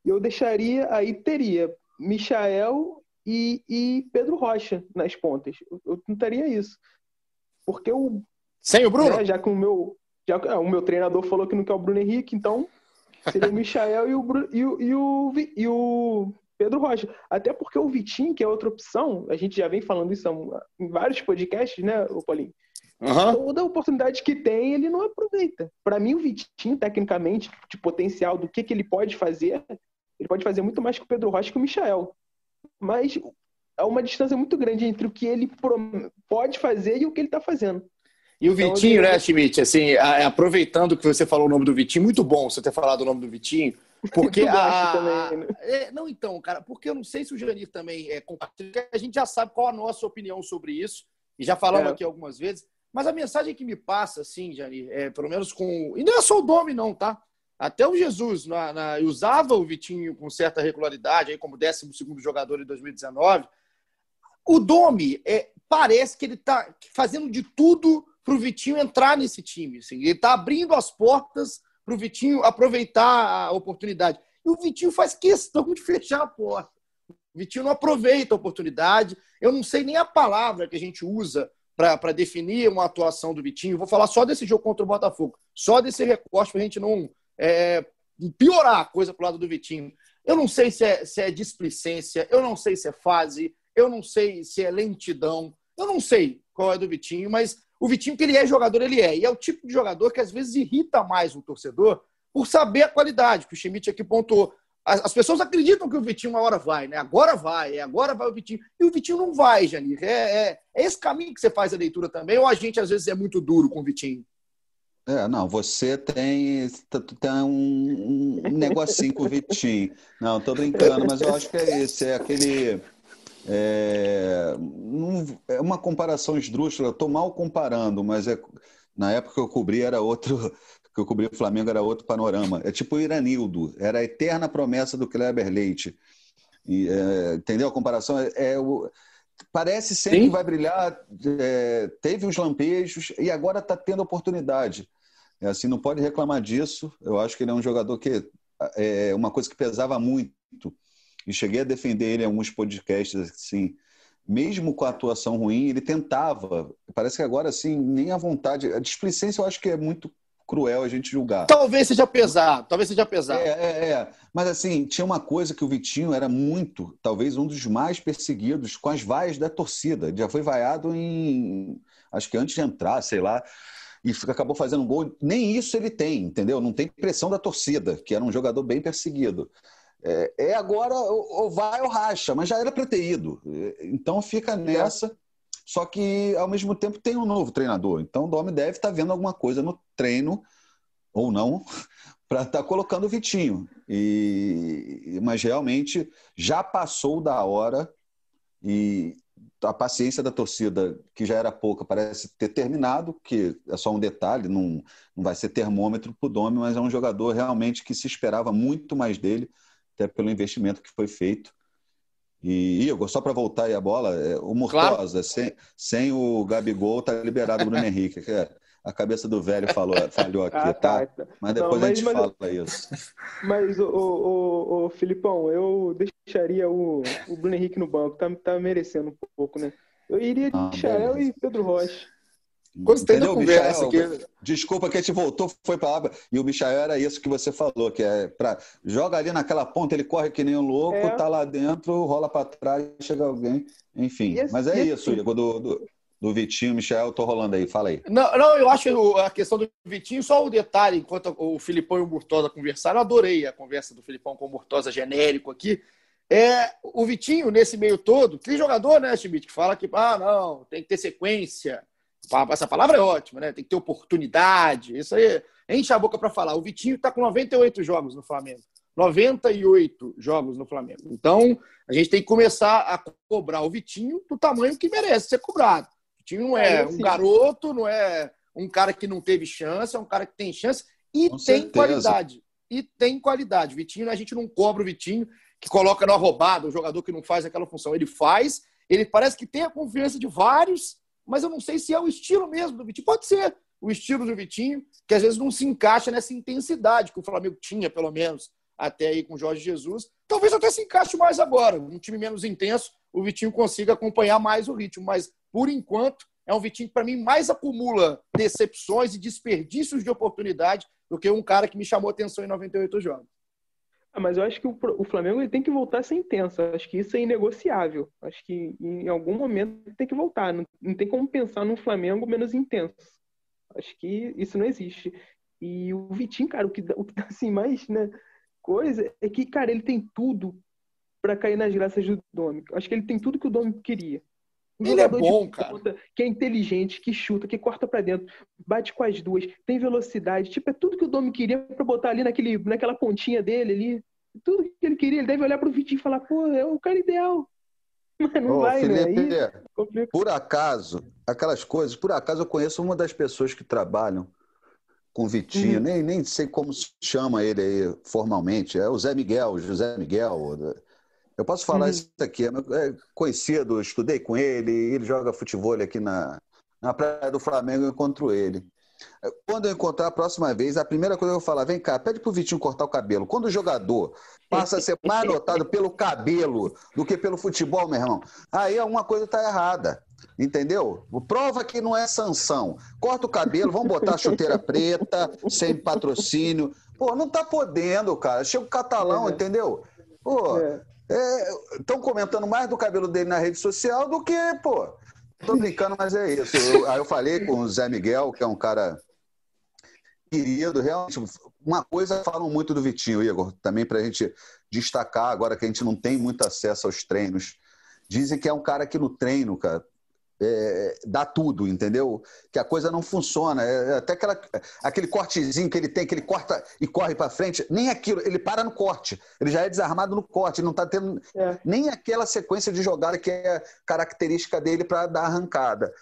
E eu deixaria, aí teria Michael e, e Pedro Rocha nas pontas. Eu, eu tentaria isso. Porque o. Sem o Bruno? Né, já que o meu, já, ah, o meu treinador falou que não quer o Bruno Henrique, então seria o Michael e o, e o, e o, e o Pedro Rocha. Até porque o Vitinho, que é outra opção, a gente já vem falando isso em vários podcasts, né, Paulinho? Uhum. Toda oportunidade que tem, ele não aproveita. Para mim, o Vitinho, tecnicamente, de potencial, do que, que ele pode fazer, ele pode fazer muito mais que o Pedro Rocha que o Michael. Mas há uma distância muito grande entre o que ele pode fazer e o que ele está fazendo. E o então, Vitinho, né, Schmidt, assim, aproveitando que você falou o nome do Vitinho, muito bom você ter falado o nome do Vitinho, (laughs) porque a... também, né? é, não, então, cara, porque eu não sei se o Janir também é compartilha, a gente já sabe qual a nossa opinião sobre isso, e já falamos é. aqui algumas vezes, mas a mensagem que me passa, assim, Janir, é, pelo menos com. E não é só o Domi, não, tá? Até o Jesus na, na, usava o Vitinho com certa regularidade, aí como 12 jogador em 2019. O Domi, é, parece que ele está fazendo de tudo para o Vitinho entrar nesse time. Assim. Ele está abrindo as portas para o Vitinho aproveitar a oportunidade. E o Vitinho faz questão (laughs) de fechar a porta. O Vitinho não aproveita a oportunidade. Eu não sei nem a palavra que a gente usa para definir uma atuação do Vitinho. Vou falar só desse jogo contra o Botafogo. Só desse recorte para a gente não é, piorar a coisa para lado do Vitinho. Eu não sei se é, se é displicência, eu não sei se é fase, eu não sei se é lentidão, eu não sei qual é do Vitinho, mas o Vitinho, que ele é jogador, ele é. E é o tipo de jogador que às vezes irrita mais o torcedor por saber a qualidade, que o Schmidt aqui pontuou. As, pessoas acreditam que o Vitinho uma hora vai, né? Agora vai, é, agora vai o Vitinho. E o Vitinho não vai, Janir. É, é, é esse caminho que você faz a leitura também, ou a gente às vezes é muito duro com o Vitinho? É, não, você tem, tem um, um negocinho com o Vitinho. Não, tô brincando, mas eu acho que é esse, é aquele é, é uma comparação esdrúxula, estou mal comparando, mas é, na época que eu cobri era outro, que eu cobri o Flamengo era outro panorama. É tipo o Iranildo, era a eterna promessa do Kleber Leite. E, é, entendeu a comparação? É, é o, parece sempre Sim. que vai brilhar, é, teve uns lampejos e agora está tendo oportunidade. É assim, não pode reclamar disso. Eu acho que ele é um jogador que é uma coisa que pesava muito e cheguei a defender ele em alguns podcasts, assim, mesmo com a atuação ruim, ele tentava. Parece que agora, assim, nem a vontade. A displicência eu acho que é muito cruel a gente julgar. Talvez seja pesado, talvez seja pesado. É, é, é. Mas assim, tinha uma coisa que o Vitinho era muito, talvez um dos mais perseguidos com as vaias da torcida. Já foi vaiado em. Acho que antes de entrar, sei lá. E acabou fazendo um gol. Nem isso ele tem, entendeu? Não tem pressão da torcida, que era um jogador bem perseguido. É, é agora ou vai ou racha, mas já era para ter ido. Então fica nessa. Só que, ao mesmo tempo, tem um novo treinador. Então o Domi deve estar tá vendo alguma coisa no treino, ou não, (laughs) para estar tá colocando o Vitinho. E, mas realmente já passou da hora e a paciência da torcida, que já era pouca, parece ter terminado, que é só um detalhe, não, não vai ser termômetro para o Domi, mas é um jogador realmente que se esperava muito mais dele até pelo investimento que foi feito. E, Igor, só para voltar aí a bola, é, o Murtosa, claro. sem, sem o Gabigol, tá liberado o Bruno Henrique. Que é, a cabeça do velho falou, falhou aqui, ah, tá? tá? Mas depois Não, mas, a gente mas, fala isso. Mas, o, o, o, Filipão, eu deixaria o, o Bruno Henrique no banco, tá, tá merecendo um pouco, né? Eu iria de ah, Michael e Pedro Rocha. Gostei Entendeu, da conversa. Michael, que... Desculpa que a gente voltou, foi para aba. E o Michael era isso que você falou, que é para joga ali naquela ponta, ele corre que nem um louco, é. tá lá dentro, rola para trás, chega alguém. Enfim, esse, mas é isso, Igor, do, do, do Vitinho, Michel, tô rolando aí, fala aí. Não, não, eu acho a questão do Vitinho, só o detalhe, enquanto o Filipão e o Murtosa conversaram, eu adorei a conversa do Filipão com o Murtosa genérico aqui. É, o Vitinho, nesse meio todo, tem jogador, né, Schmidt, que fala que, ah, não, tem que ter sequência, essa palavra é ótima, né? Tem que ter oportunidade. Isso aí enche a boca para falar. O Vitinho está com 98 jogos no Flamengo. 98 jogos no Flamengo. Então, a gente tem que começar a cobrar o Vitinho do tamanho que merece ser cobrado. O Vitinho não é, é um garoto, não é um cara que não teve chance, é um cara que tem chance e com tem certeza. qualidade. E tem qualidade. O Vitinho, a gente não cobra o Vitinho que coloca na roubada o jogador que não faz aquela função. Ele faz, ele parece que tem a confiança de vários mas eu não sei se é o estilo mesmo do Vitinho. Pode ser o estilo do Vitinho, que às vezes não se encaixa nessa intensidade que o Flamengo tinha, pelo menos, até aí com o Jorge Jesus. Talvez até se encaixe mais agora. Um time menos intenso, o Vitinho consiga acompanhar mais o ritmo. Mas, por enquanto, é um Vitinho que, para mim, mais acumula decepções e desperdícios de oportunidade do que um cara que me chamou atenção em 98 jogos. Ah, mas eu acho que o, Flamengo ele tem que voltar a ser intenso. Acho que isso é inegociável. Acho que em algum momento tem que voltar. Não, não tem como pensar num Flamengo menos intenso. Acho que isso não existe. E o Vitinho, cara, o que, o que dá (laughs) assim mais, né, coisa é que, cara, ele tem tudo para cair nas graças do Domi. Acho que ele tem tudo que o Domi queria. Um ele é bom, cara. Que é inteligente, que chuta, que corta para dentro, bate com as duas, tem velocidade. Tipo, é tudo que o Domi queria para botar ali naquele, naquela pontinha dele ali. Tudo que ele queria. Ele deve olhar pro Vitinho e falar, pô, é o cara ideal. (laughs) Mas não Ô, vai, né? Felipe, né? Aí, por acaso, aquelas coisas, por acaso eu conheço uma das pessoas que trabalham com o Vitinho, uhum. nem, nem sei como se chama ele aí formalmente, é o Zé Miguel, José Miguel. Eu posso falar uhum. isso aqui, é, é conhecido, estudei com ele, ele joga futebol aqui na, na Praia do Flamengo, eu encontro ele. Quando eu encontrar a próxima vez, a primeira coisa que eu vou falar, vem cá, pede pro Vitinho cortar o cabelo. Quando o jogador passa a ser mais notado pelo cabelo do que pelo futebol, meu irmão, aí alguma coisa tá errada. Entendeu? Prova que não é sanção. Corta o cabelo, vamos botar chuteira preta, sem patrocínio. Pô, não tá podendo, cara. Chega o catalão, é. entendeu? Pô, estão é. comentando mais do cabelo dele na rede social do que, pô. Tô brincando, mas é isso. Eu, aí eu falei com o Zé Miguel, que é um cara querido, realmente. Uma coisa falam muito do Vitinho, Igor, também para a gente destacar, agora que a gente não tem muito acesso aos treinos. Dizem que é um cara que no treino, cara, é, dá tudo, entendeu? Que a coisa não funciona. É, é, até aquela, aquele cortezinho que ele tem, que ele corta e corre para frente, nem aquilo, ele para no corte. Ele já é desarmado no corte, não está tendo é. nem aquela sequência de jogada que é característica dele para dar arrancada.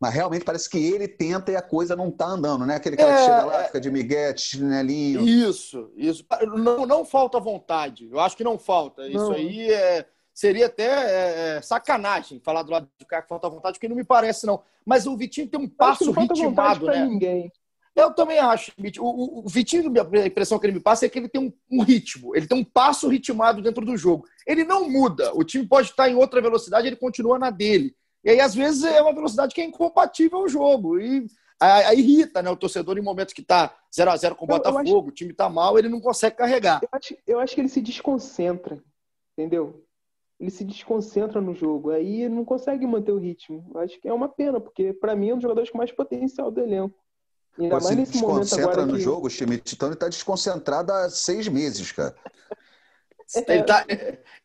Mas realmente parece que ele tenta e a coisa não está andando, né? Aquele cara que é, chega lá, fica de miguete, chinelinho. Isso, isso. Não, não falta vontade. Eu acho que não falta. Não. Isso aí é seria até é, é, sacanagem falar do lado de cá que falta vontade, porque não me parece, não. Mas o Vitinho tem um passo ritmado, né? Ninguém. Eu também acho. O, o, Vitinho, a impressão que ele me passa é que ele tem um, um, ritmo, ele tem um passo ritmado dentro do jogo. Ele não muda. O time pode estar em outra velocidade, ele continua na dele. E aí, às vezes, é uma velocidade que é incompatível ao jogo. E aí, irrita né, o torcedor em momentos que está 0 a 0 com o Botafogo, acho... o time está mal, ele não consegue carregar. Eu acho, eu acho que ele se desconcentra, entendeu? Ele se desconcentra no jogo. Aí não consegue manter o ritmo. Acho que é uma pena, porque para mim é um dos jogadores com mais potencial do elenco. Ainda Você mais nesse momento agora. no que... jogo, Schmidt, então ele está desconcentrado há seis meses, cara. (laughs) Ele, tá,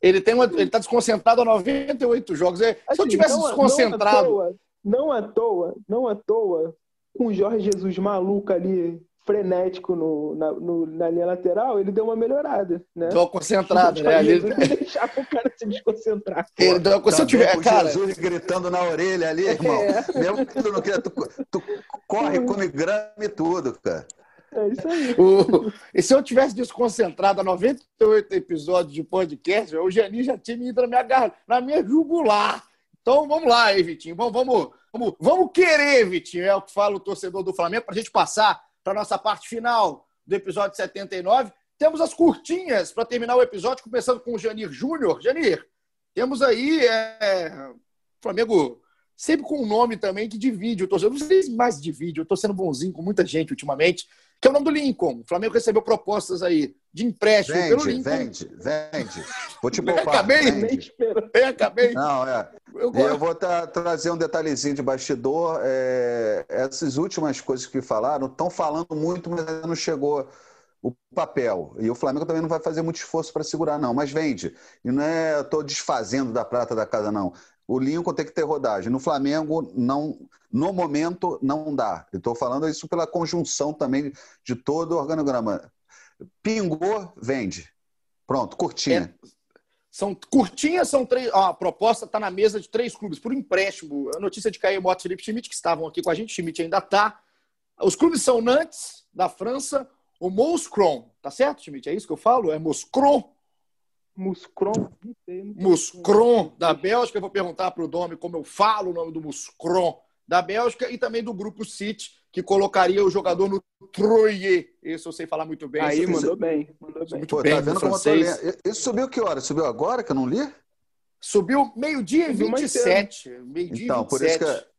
ele, tem uma, ele tá desconcentrado há 98 jogos. Se assim, eu tivesse não, desconcentrado. Não à, toa, não à toa, não à toa, com o Jorge Jesus maluco ali frenético no, na, no, na linha lateral, ele deu uma melhorada, né? Deu uma concentrada, né? Ali... deixar o cara se desconcentrar. Ele deu, se eu tiver, cara... Jesus gritando na orelha ali, irmão. É. Mesmo que tu não queira, tu, tu corre, come grama e tudo, cara. É isso aí. O... E se eu tivesse desconcentrado a 98 episódios de podcast, o Geni já tinha me ido na minha, gar... na minha jugular. Então vamos lá aí, Vitinho. Vamos, vamos, vamos, vamos querer, Vitinho. É o que fala o torcedor do Flamengo, para a gente passar para nossa parte final do episódio 79. Temos as curtinhas para terminar o episódio, começando com o Janir Júnior. Janir, temos aí é, Flamengo sempre com um nome também que divide o torcedor. Não sei se mais divide, eu estou sendo bonzinho com muita gente ultimamente, que é o nome do Lincoln. O Flamengo recebeu propostas aí de empréstimo vende, pelo. Vende, vende. Vou te poupar. acabei, vende. Bem, acabei. Não, é. Eu, eu vou tra trazer um detalhezinho de bastidor. É, essas últimas coisas que falaram estão falando muito, mas não chegou o papel. E o Flamengo também não vai fazer muito esforço para segurar, não. Mas vende. E não é estou desfazendo da prata da casa, não. O Lincoln tem que ter rodagem. No Flamengo, não, no momento, não dá. Estou falando isso pela conjunção também de todo o organograma. Pingou, vende. Pronto, curtinha. É, são curtinhas, são três. Ó, a proposta está na mesa de três clubes por empréstimo. A notícia de Caio Mota e Felipe Schmidt, que estavam aqui com a gente, Schmidt ainda está. Os clubes são Nantes, da França, o Mouscron, tá certo, Schmidt? É isso que eu falo? É Mouscron? Muscron. Muscron, da Bélgica. Eu vou perguntar para o Domi como eu falo o nome do Muscron da Bélgica e também do grupo City, que colocaria o jogador no Troyer. Isso eu sei falar muito bem. Aí, mandou bem, mandou bem. Pô, tá vendo como eu tô lendo? Isso subiu que hora? Subiu agora que eu não li? Subiu meio-dia e 27. Meio dia então, 27. por isso que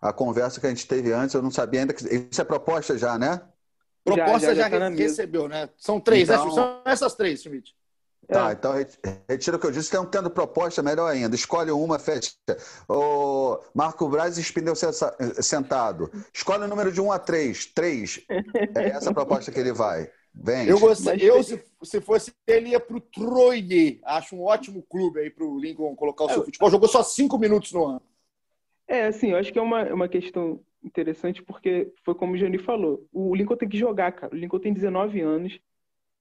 a conversa que a gente teve antes, eu não sabia ainda que. Isso é proposta já, né? Proposta já, já, já tá recebeu, né? São três, né, então... né? São essas três, Schmidt. Tá, é. então retira o que eu disse. Estão tendo proposta, melhor ainda. Escolhe uma, fecha. O Marco Braz e Spindel sentado. Escolhe o número de 1 a 3. 3. É essa a proposta que ele vai. Vem. Eu, gostei, eu se, se fosse ele, ia pro Troyer. Acho um ótimo clube aí pro Lincoln colocar o seu é, futebol. Jogou só cinco minutos no ano. É, assim, eu acho que é uma, uma questão interessante porque foi como o Jani falou. O Lincoln tem que jogar, cara. O Lincoln tem 19 anos.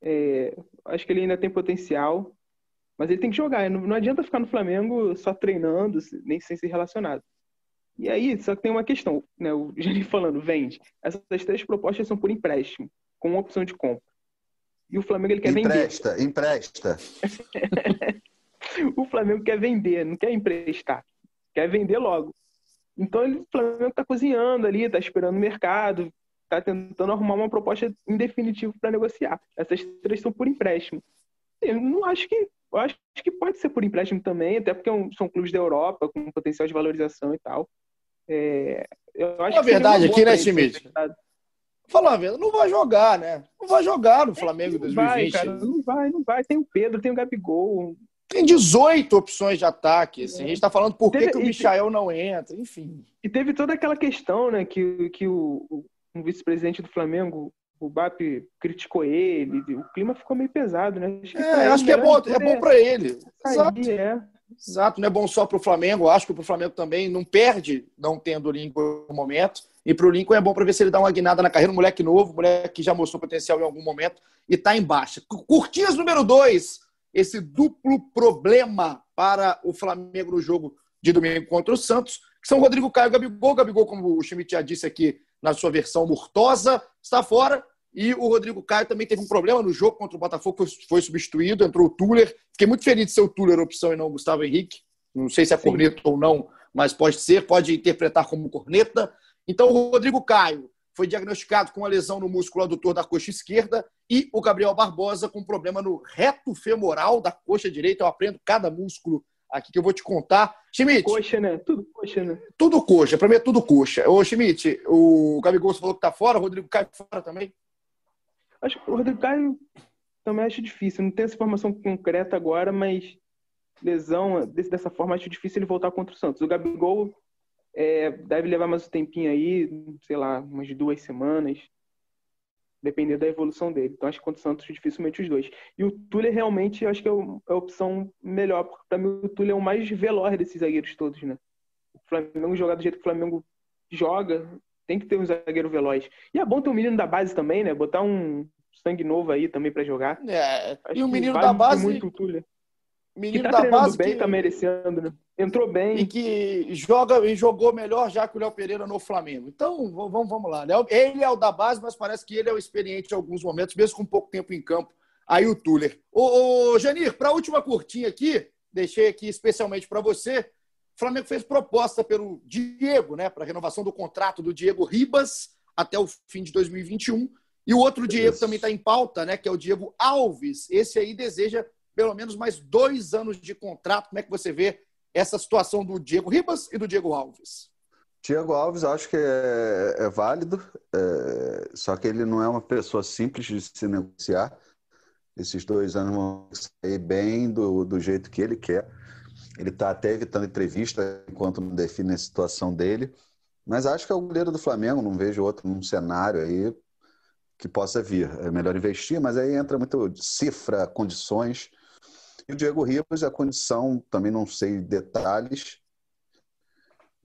É, acho que ele ainda tem potencial, mas ele tem que jogar. Não, não adianta ficar no Flamengo só treinando, nem sem ser relacionado. E aí, só que tem uma questão, né? O (laughs) Jani falando, vende. Essas três propostas são por empréstimo, com uma opção de compra. E o Flamengo ele quer empresta, vender. Empresta, empresta. (laughs) o Flamengo quer vender, não quer emprestar. Quer vender logo. Então ele, o Flamengo está cozinhando ali, está esperando o mercado, está tentando arrumar uma proposta em definitivo para negociar. Essas três são por empréstimo. Eu não acho que. Eu acho que pode ser por empréstimo também, até porque é são clubes da Europa com potencial de valorização e tal. É, eu acho a verdade aqui, né, Schmidt? Falar a verdade, não vai jogar, né? Não vai jogar no Flamengo em 2020. Vai, cara, não vai, não vai. Tem o Pedro, tem o Gabigol. Tem 18 opções de ataque. Assim. A gente está falando por que, que o Michael não entra, enfim. E teve toda aquela questão, né, que, que o, um vice-presidente do Flamengo, o BAP criticou ele, o clima ficou meio pesado, né? Acho que, é, acho que é bom, é bom para ele. Exato. É. Exato, não é bom só para o Flamengo, acho que para o Flamengo também não perde não tendo o Lincoln no momento. E para o Lincoln é bom para ver se ele dá uma guinada na carreira, um moleque novo, um moleque que já mostrou potencial em algum momento e está em baixa. Curtias número dois, esse duplo problema para o Flamengo no jogo de domingo contra o Santos, que são Rodrigo Caio e Gabigol. Gabigol, como o Schmidt já disse aqui, na sua versão murtosa, está fora. E o Rodrigo Caio também teve um problema no jogo contra o Botafogo, foi substituído, entrou o Tuller. Fiquei muito feliz de ser o Tuller opção e não o Gustavo Henrique. Não sei se é corneta ou não, mas pode ser, pode interpretar como corneta. Então, o Rodrigo Caio foi diagnosticado com uma lesão no músculo adutor da coxa esquerda e o Gabriel Barbosa com um problema no reto femoral da coxa direita. Eu aprendo cada músculo aqui que eu vou te contar. Schmidt. Coxa, né? Tudo coxa, né? Tudo coxa. Pra mim é tudo coxa. Ô, Schmidt, o Gabigol você falou que tá fora, o Rodrigo Caio fora também? Acho que o Rodrigo Caio também acho difícil. Não tenho essa informação concreta agora, mas lesão dessa forma acho difícil ele voltar contra o Santos. O Gabigol é, deve levar mais um tempinho aí, sei lá, umas duas semanas depender da evolução dele. Então acho que contra o Santos dificilmente os dois. E o Tuller realmente acho que é, é a opção melhor, porque para mim o Tuller é o mais veloz desses zagueiros todos, né? O Flamengo jogar do jeito que o Flamengo joga, tem que ter um zagueiro veloz. E é bom ter um menino da base também, né? Botar um sangue novo aí também para jogar. É, e o menino vale da base muito o Tuller. Menino que tá da base bem, que... tá merecendo, né? Entrou bem. E que joga e jogou melhor já que o Léo Pereira no Flamengo. Então, vamos, vamos lá. Ele é o da base, mas parece que ele é o experiente em alguns momentos, mesmo com pouco tempo em campo. Aí o Tuller. Ô, ô Janir, para a última curtinha aqui, deixei aqui especialmente para você. O Flamengo fez proposta pelo Diego, né, para renovação do contrato do Diego Ribas até o fim de 2021. E o outro Diego Isso. também está em pauta, né, que é o Diego Alves. Esse aí deseja pelo menos mais dois anos de contrato. Como é que você vê essa situação do Diego Ribas e do Diego Alves? Diego Alves acho que é, é válido, é, só que ele não é uma pessoa simples de se negociar. Esses dois anos vão sair bem do, do jeito que ele quer. Ele está até evitando entrevista enquanto não define a situação dele. Mas acho que é o goleiro do Flamengo, não vejo outro num cenário aí que possa vir. É melhor investir, mas aí entra muito cifra, condições. O Diego Ribas, a condição, também não sei detalhes,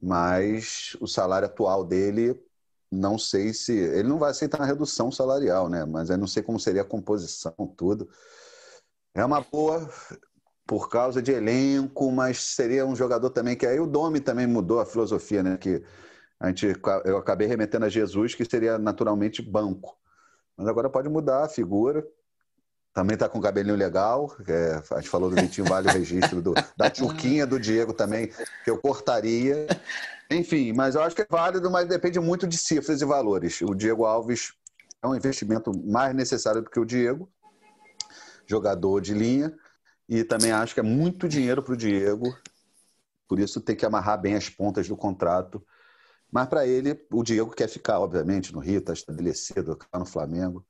mas o salário atual dele, não sei se. Ele não vai aceitar uma redução salarial, né? Mas eu não sei como seria a composição, tudo. É uma boa por causa de elenco, mas seria um jogador também que aí o Domi também mudou a filosofia, né? Que a gente, eu acabei remetendo a Jesus, que seria naturalmente banco. Mas agora pode mudar a figura. Também tá com cabelinho legal. É, a gente falou do Vitinho Vale o registro do, da tchuquinha do Diego também, que eu cortaria. Enfim, mas eu acho que é válido, mas depende muito de cifras e valores. O Diego Alves é um investimento mais necessário do que o Diego, jogador de linha, e também acho que é muito dinheiro para o Diego, por isso tem que amarrar bem as pontas do contrato. Mas para ele, o Diego quer ficar, obviamente, no Rio, está estabelecido, está no Flamengo.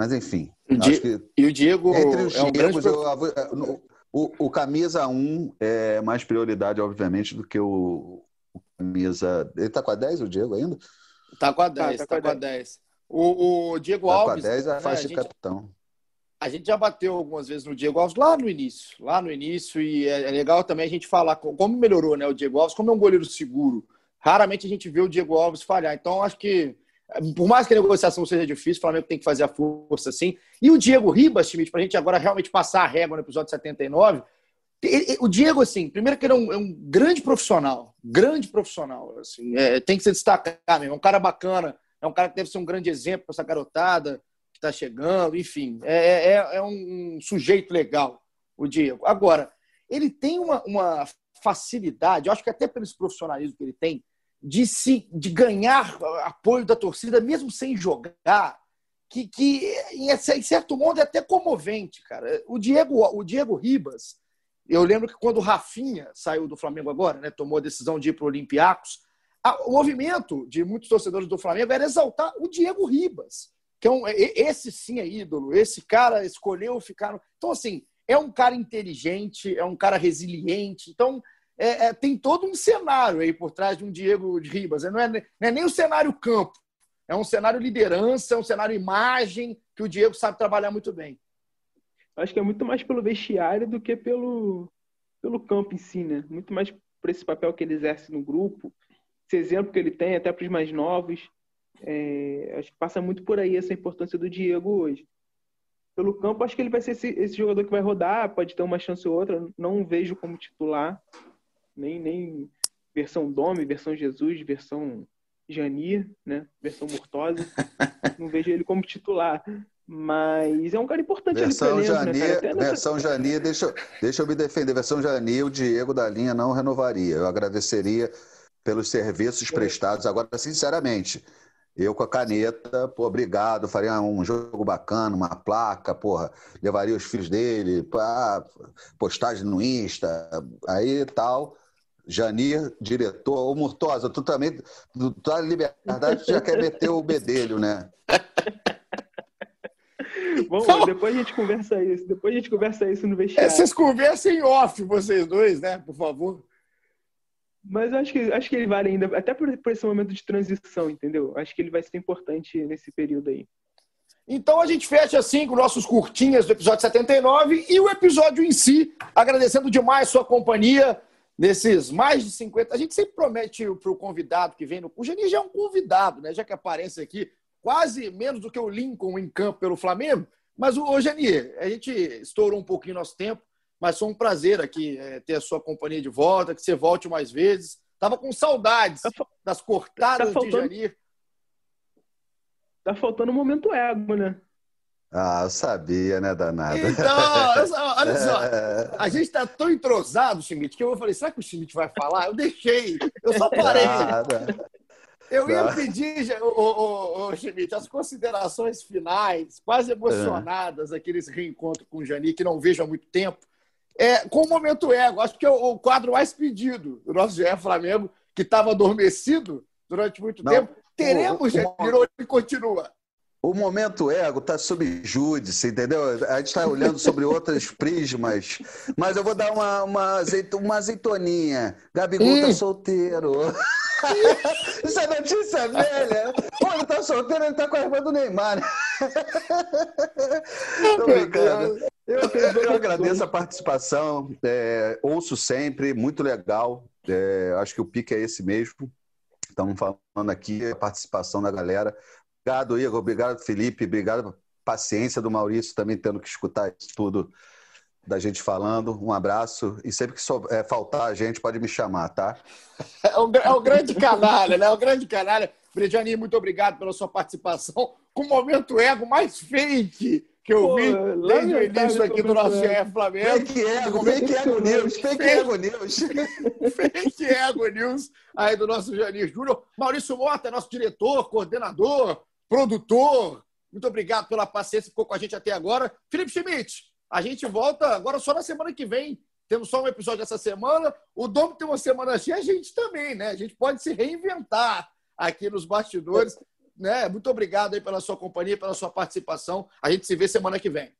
Mas enfim. Di... E o Diego. Entre os é Diegos, eu, o, o camisa 1 é mais prioridade, obviamente, do que o, o camisa. Ele está com a 10, o Diego, ainda? Está com a 10, está tá com a 10. O, o Diego tá Alves. Com a 10 é a faixa né, de capitão. A gente já bateu algumas vezes no Diego Alves lá no início, lá no início, e é, é legal também a gente falar como melhorou né, o Diego Alves, como é um goleiro seguro. Raramente a gente vê o Diego Alves falhar. Então, acho que, por mais que a negociação seja difícil, o Flamengo tem que fazer a força sim. E o Diego Ribas, Schmidt, para a gente agora realmente passar a régua no episódio 79, o Diego, assim, primeiro que ele é um, é um grande profissional, grande profissional, assim, é, tem que se destacar mesmo, é um cara bacana, é um cara que deve ser um grande exemplo para essa garotada que está chegando, enfim, é, é, é, um sujeito legal, o Diego. Agora, ele tem uma, uma facilidade, eu acho que até pelo profissionalismo que ele tem, de se de ganhar apoio da torcida, mesmo sem jogar, que, que em certo modo é até comovente, cara. O Diego, o Diego Ribas, eu lembro que quando o Rafinha saiu do Flamengo agora, né, tomou a decisão de ir para o Olympiacos, o movimento de muitos torcedores do Flamengo era exaltar o Diego Ribas, que é um, esse sim é ídolo, esse cara escolheu ficar. Então, assim, é um cara inteligente, é um cara resiliente. Então, é, é, tem todo um cenário aí por trás de um Diego de Ribas. Não é, não é nem o cenário campo, é um cenário liderança, é um cenário imagem que o Diego sabe trabalhar muito bem. Acho que é muito mais pelo vestiário do que pelo, pelo campo em si, né? Muito mais por esse papel que ele exerce no grupo, esse exemplo que ele tem até para os mais novos. É, acho que passa muito por aí essa importância do Diego hoje. Pelo campo, acho que ele vai ser esse, esse jogador que vai rodar, pode ter uma chance ou outra. Não vejo como titular nem, nem versão Dome, versão Jesus, versão Janir, né? Versão Murtosa. (laughs) Não vejo ele como titular. Mas é um cara importante versão ali Janir, né, Versão. Janir, deixa, deixa eu me defender. Versão Janir, o Diego da linha não renovaria. Eu agradeceria pelos serviços é. prestados. Agora, sinceramente, eu com a caneta, pô, obrigado, faria um jogo bacana, uma placa, porra, levaria os filhos dele, pá, postagem no Insta, aí tal. Janir, diretor. Ô, Murtosa, tu também, tu tá liberdade, tu já quer meter o bedelho, né? (laughs) Bom, depois a gente conversa isso. Depois a gente conversa isso no vestiário. É, vocês conversem em off, vocês dois, né? Por favor. Mas acho que, acho que ele vale ainda, até por, por esse momento de transição, entendeu? Acho que ele vai ser importante nesse período aí. Então a gente fecha assim com nossos curtinhas do episódio 79 e o episódio em si, agradecendo demais sua companhia nesses mais de 50. A gente sempre promete para o convidado que vem no. O Geni já é um convidado, né? Já que aparece aqui quase menos do que o Lincoln em campo pelo Flamengo. Mas o Geni, a gente estourou um pouquinho nosso tempo, mas foi um prazer aqui é, ter a sua companhia de volta, que você volte mais vezes. Tava com saudades tá das cortadas tá faltando... de Janir. Tá faltando um momento ego, né? Ah, eu sabia, né, danado? Então, olha só, é. (laughs) a gente tá tão entrosado, Schmidt, que eu falei, será que o Schmidt vai falar? Eu deixei, eu só parei. Nada. Eu ia Não. pedir, o, o, o, Schmidt, as considerações finais, quase emocionadas, aqueles reencontros com o Jani, que não vejo há muito tempo, é, com o momento ego. Acho que é o, o quadro mais pedido do nosso GE Flamengo, que estava adormecido durante muito Não. tempo. Teremos, Jani, e continua. O momento ego está sob júdice, entendeu? A gente está olhando sobre outros (laughs) prismas. Mas eu vou dar uma, uma, azeito, uma azeitoninha. Gabigol está solteiro. Isso é notícia velha. Pô, ele tá solteiro, ele tá com a irmã do Neymar. Tô brincando. Eu, eu agradeço a participação. É, ouço sempre, muito legal. É, acho que o pique é esse mesmo. Estamos falando aqui, a participação da galera. Obrigado, Igor. Obrigado, Felipe. Obrigado paciência do Maurício também tendo que escutar isso tudo da gente falando. Um abraço. E sempre que so, é, faltar a gente, pode me chamar, tá? É o, é o grande canalha, né? É o grande canalha. Brediani, muito obrigado pela sua participação. Com o momento ego mais fake que eu vi desde o início aqui do nosso GE Flamengo. Fake ego, fake ego news, fake ego news. (laughs) fake ego news aí do nosso Janir Júnior. Maurício Mota, nosso diretor, coordenador, produtor. Muito obrigado pela paciência ficou com a gente até agora. Felipe Schmidt, a gente volta agora só na semana que vem. Temos só um episódio essa semana. O Dom tem uma semana cheia, a gente também, né? A gente pode se reinventar aqui nos bastidores. Né? Muito obrigado aí pela sua companhia, pela sua participação. A gente se vê semana que vem.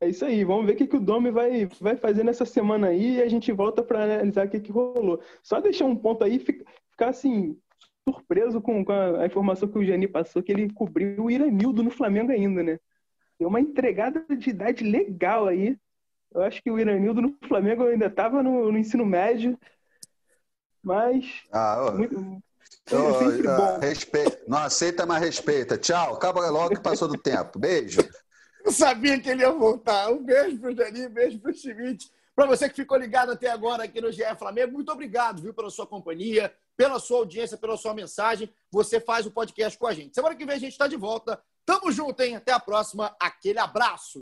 É isso aí, vamos ver o que, que o Domi vai, vai fazer nessa semana aí e a gente volta para analisar o que, que rolou. Só deixar um ponto aí, ficar assim, surpreso com, com a, a, informação que o Gianni passou, que ele cobriu o Iranildo no Flamengo ainda, né? Deu uma entregada de idade legal aí. Eu acho que o Iranildo no Flamengo ainda estava no, no, ensino médio, mas. Ah, muito, Oh, respeita. Não aceita, mas respeita. Tchau. Acaba logo que passou do tempo. Beijo. Eu sabia que ele ia voltar. Um beijo pro Jani, um beijo pro Schmidt. Para você que ficou ligado até agora aqui no GE Flamengo, muito obrigado, viu, pela sua companhia, pela sua audiência, pela sua mensagem. Você faz o podcast com a gente. Semana que vem a gente está de volta. Tamo junto, hein? Até a próxima. Aquele abraço.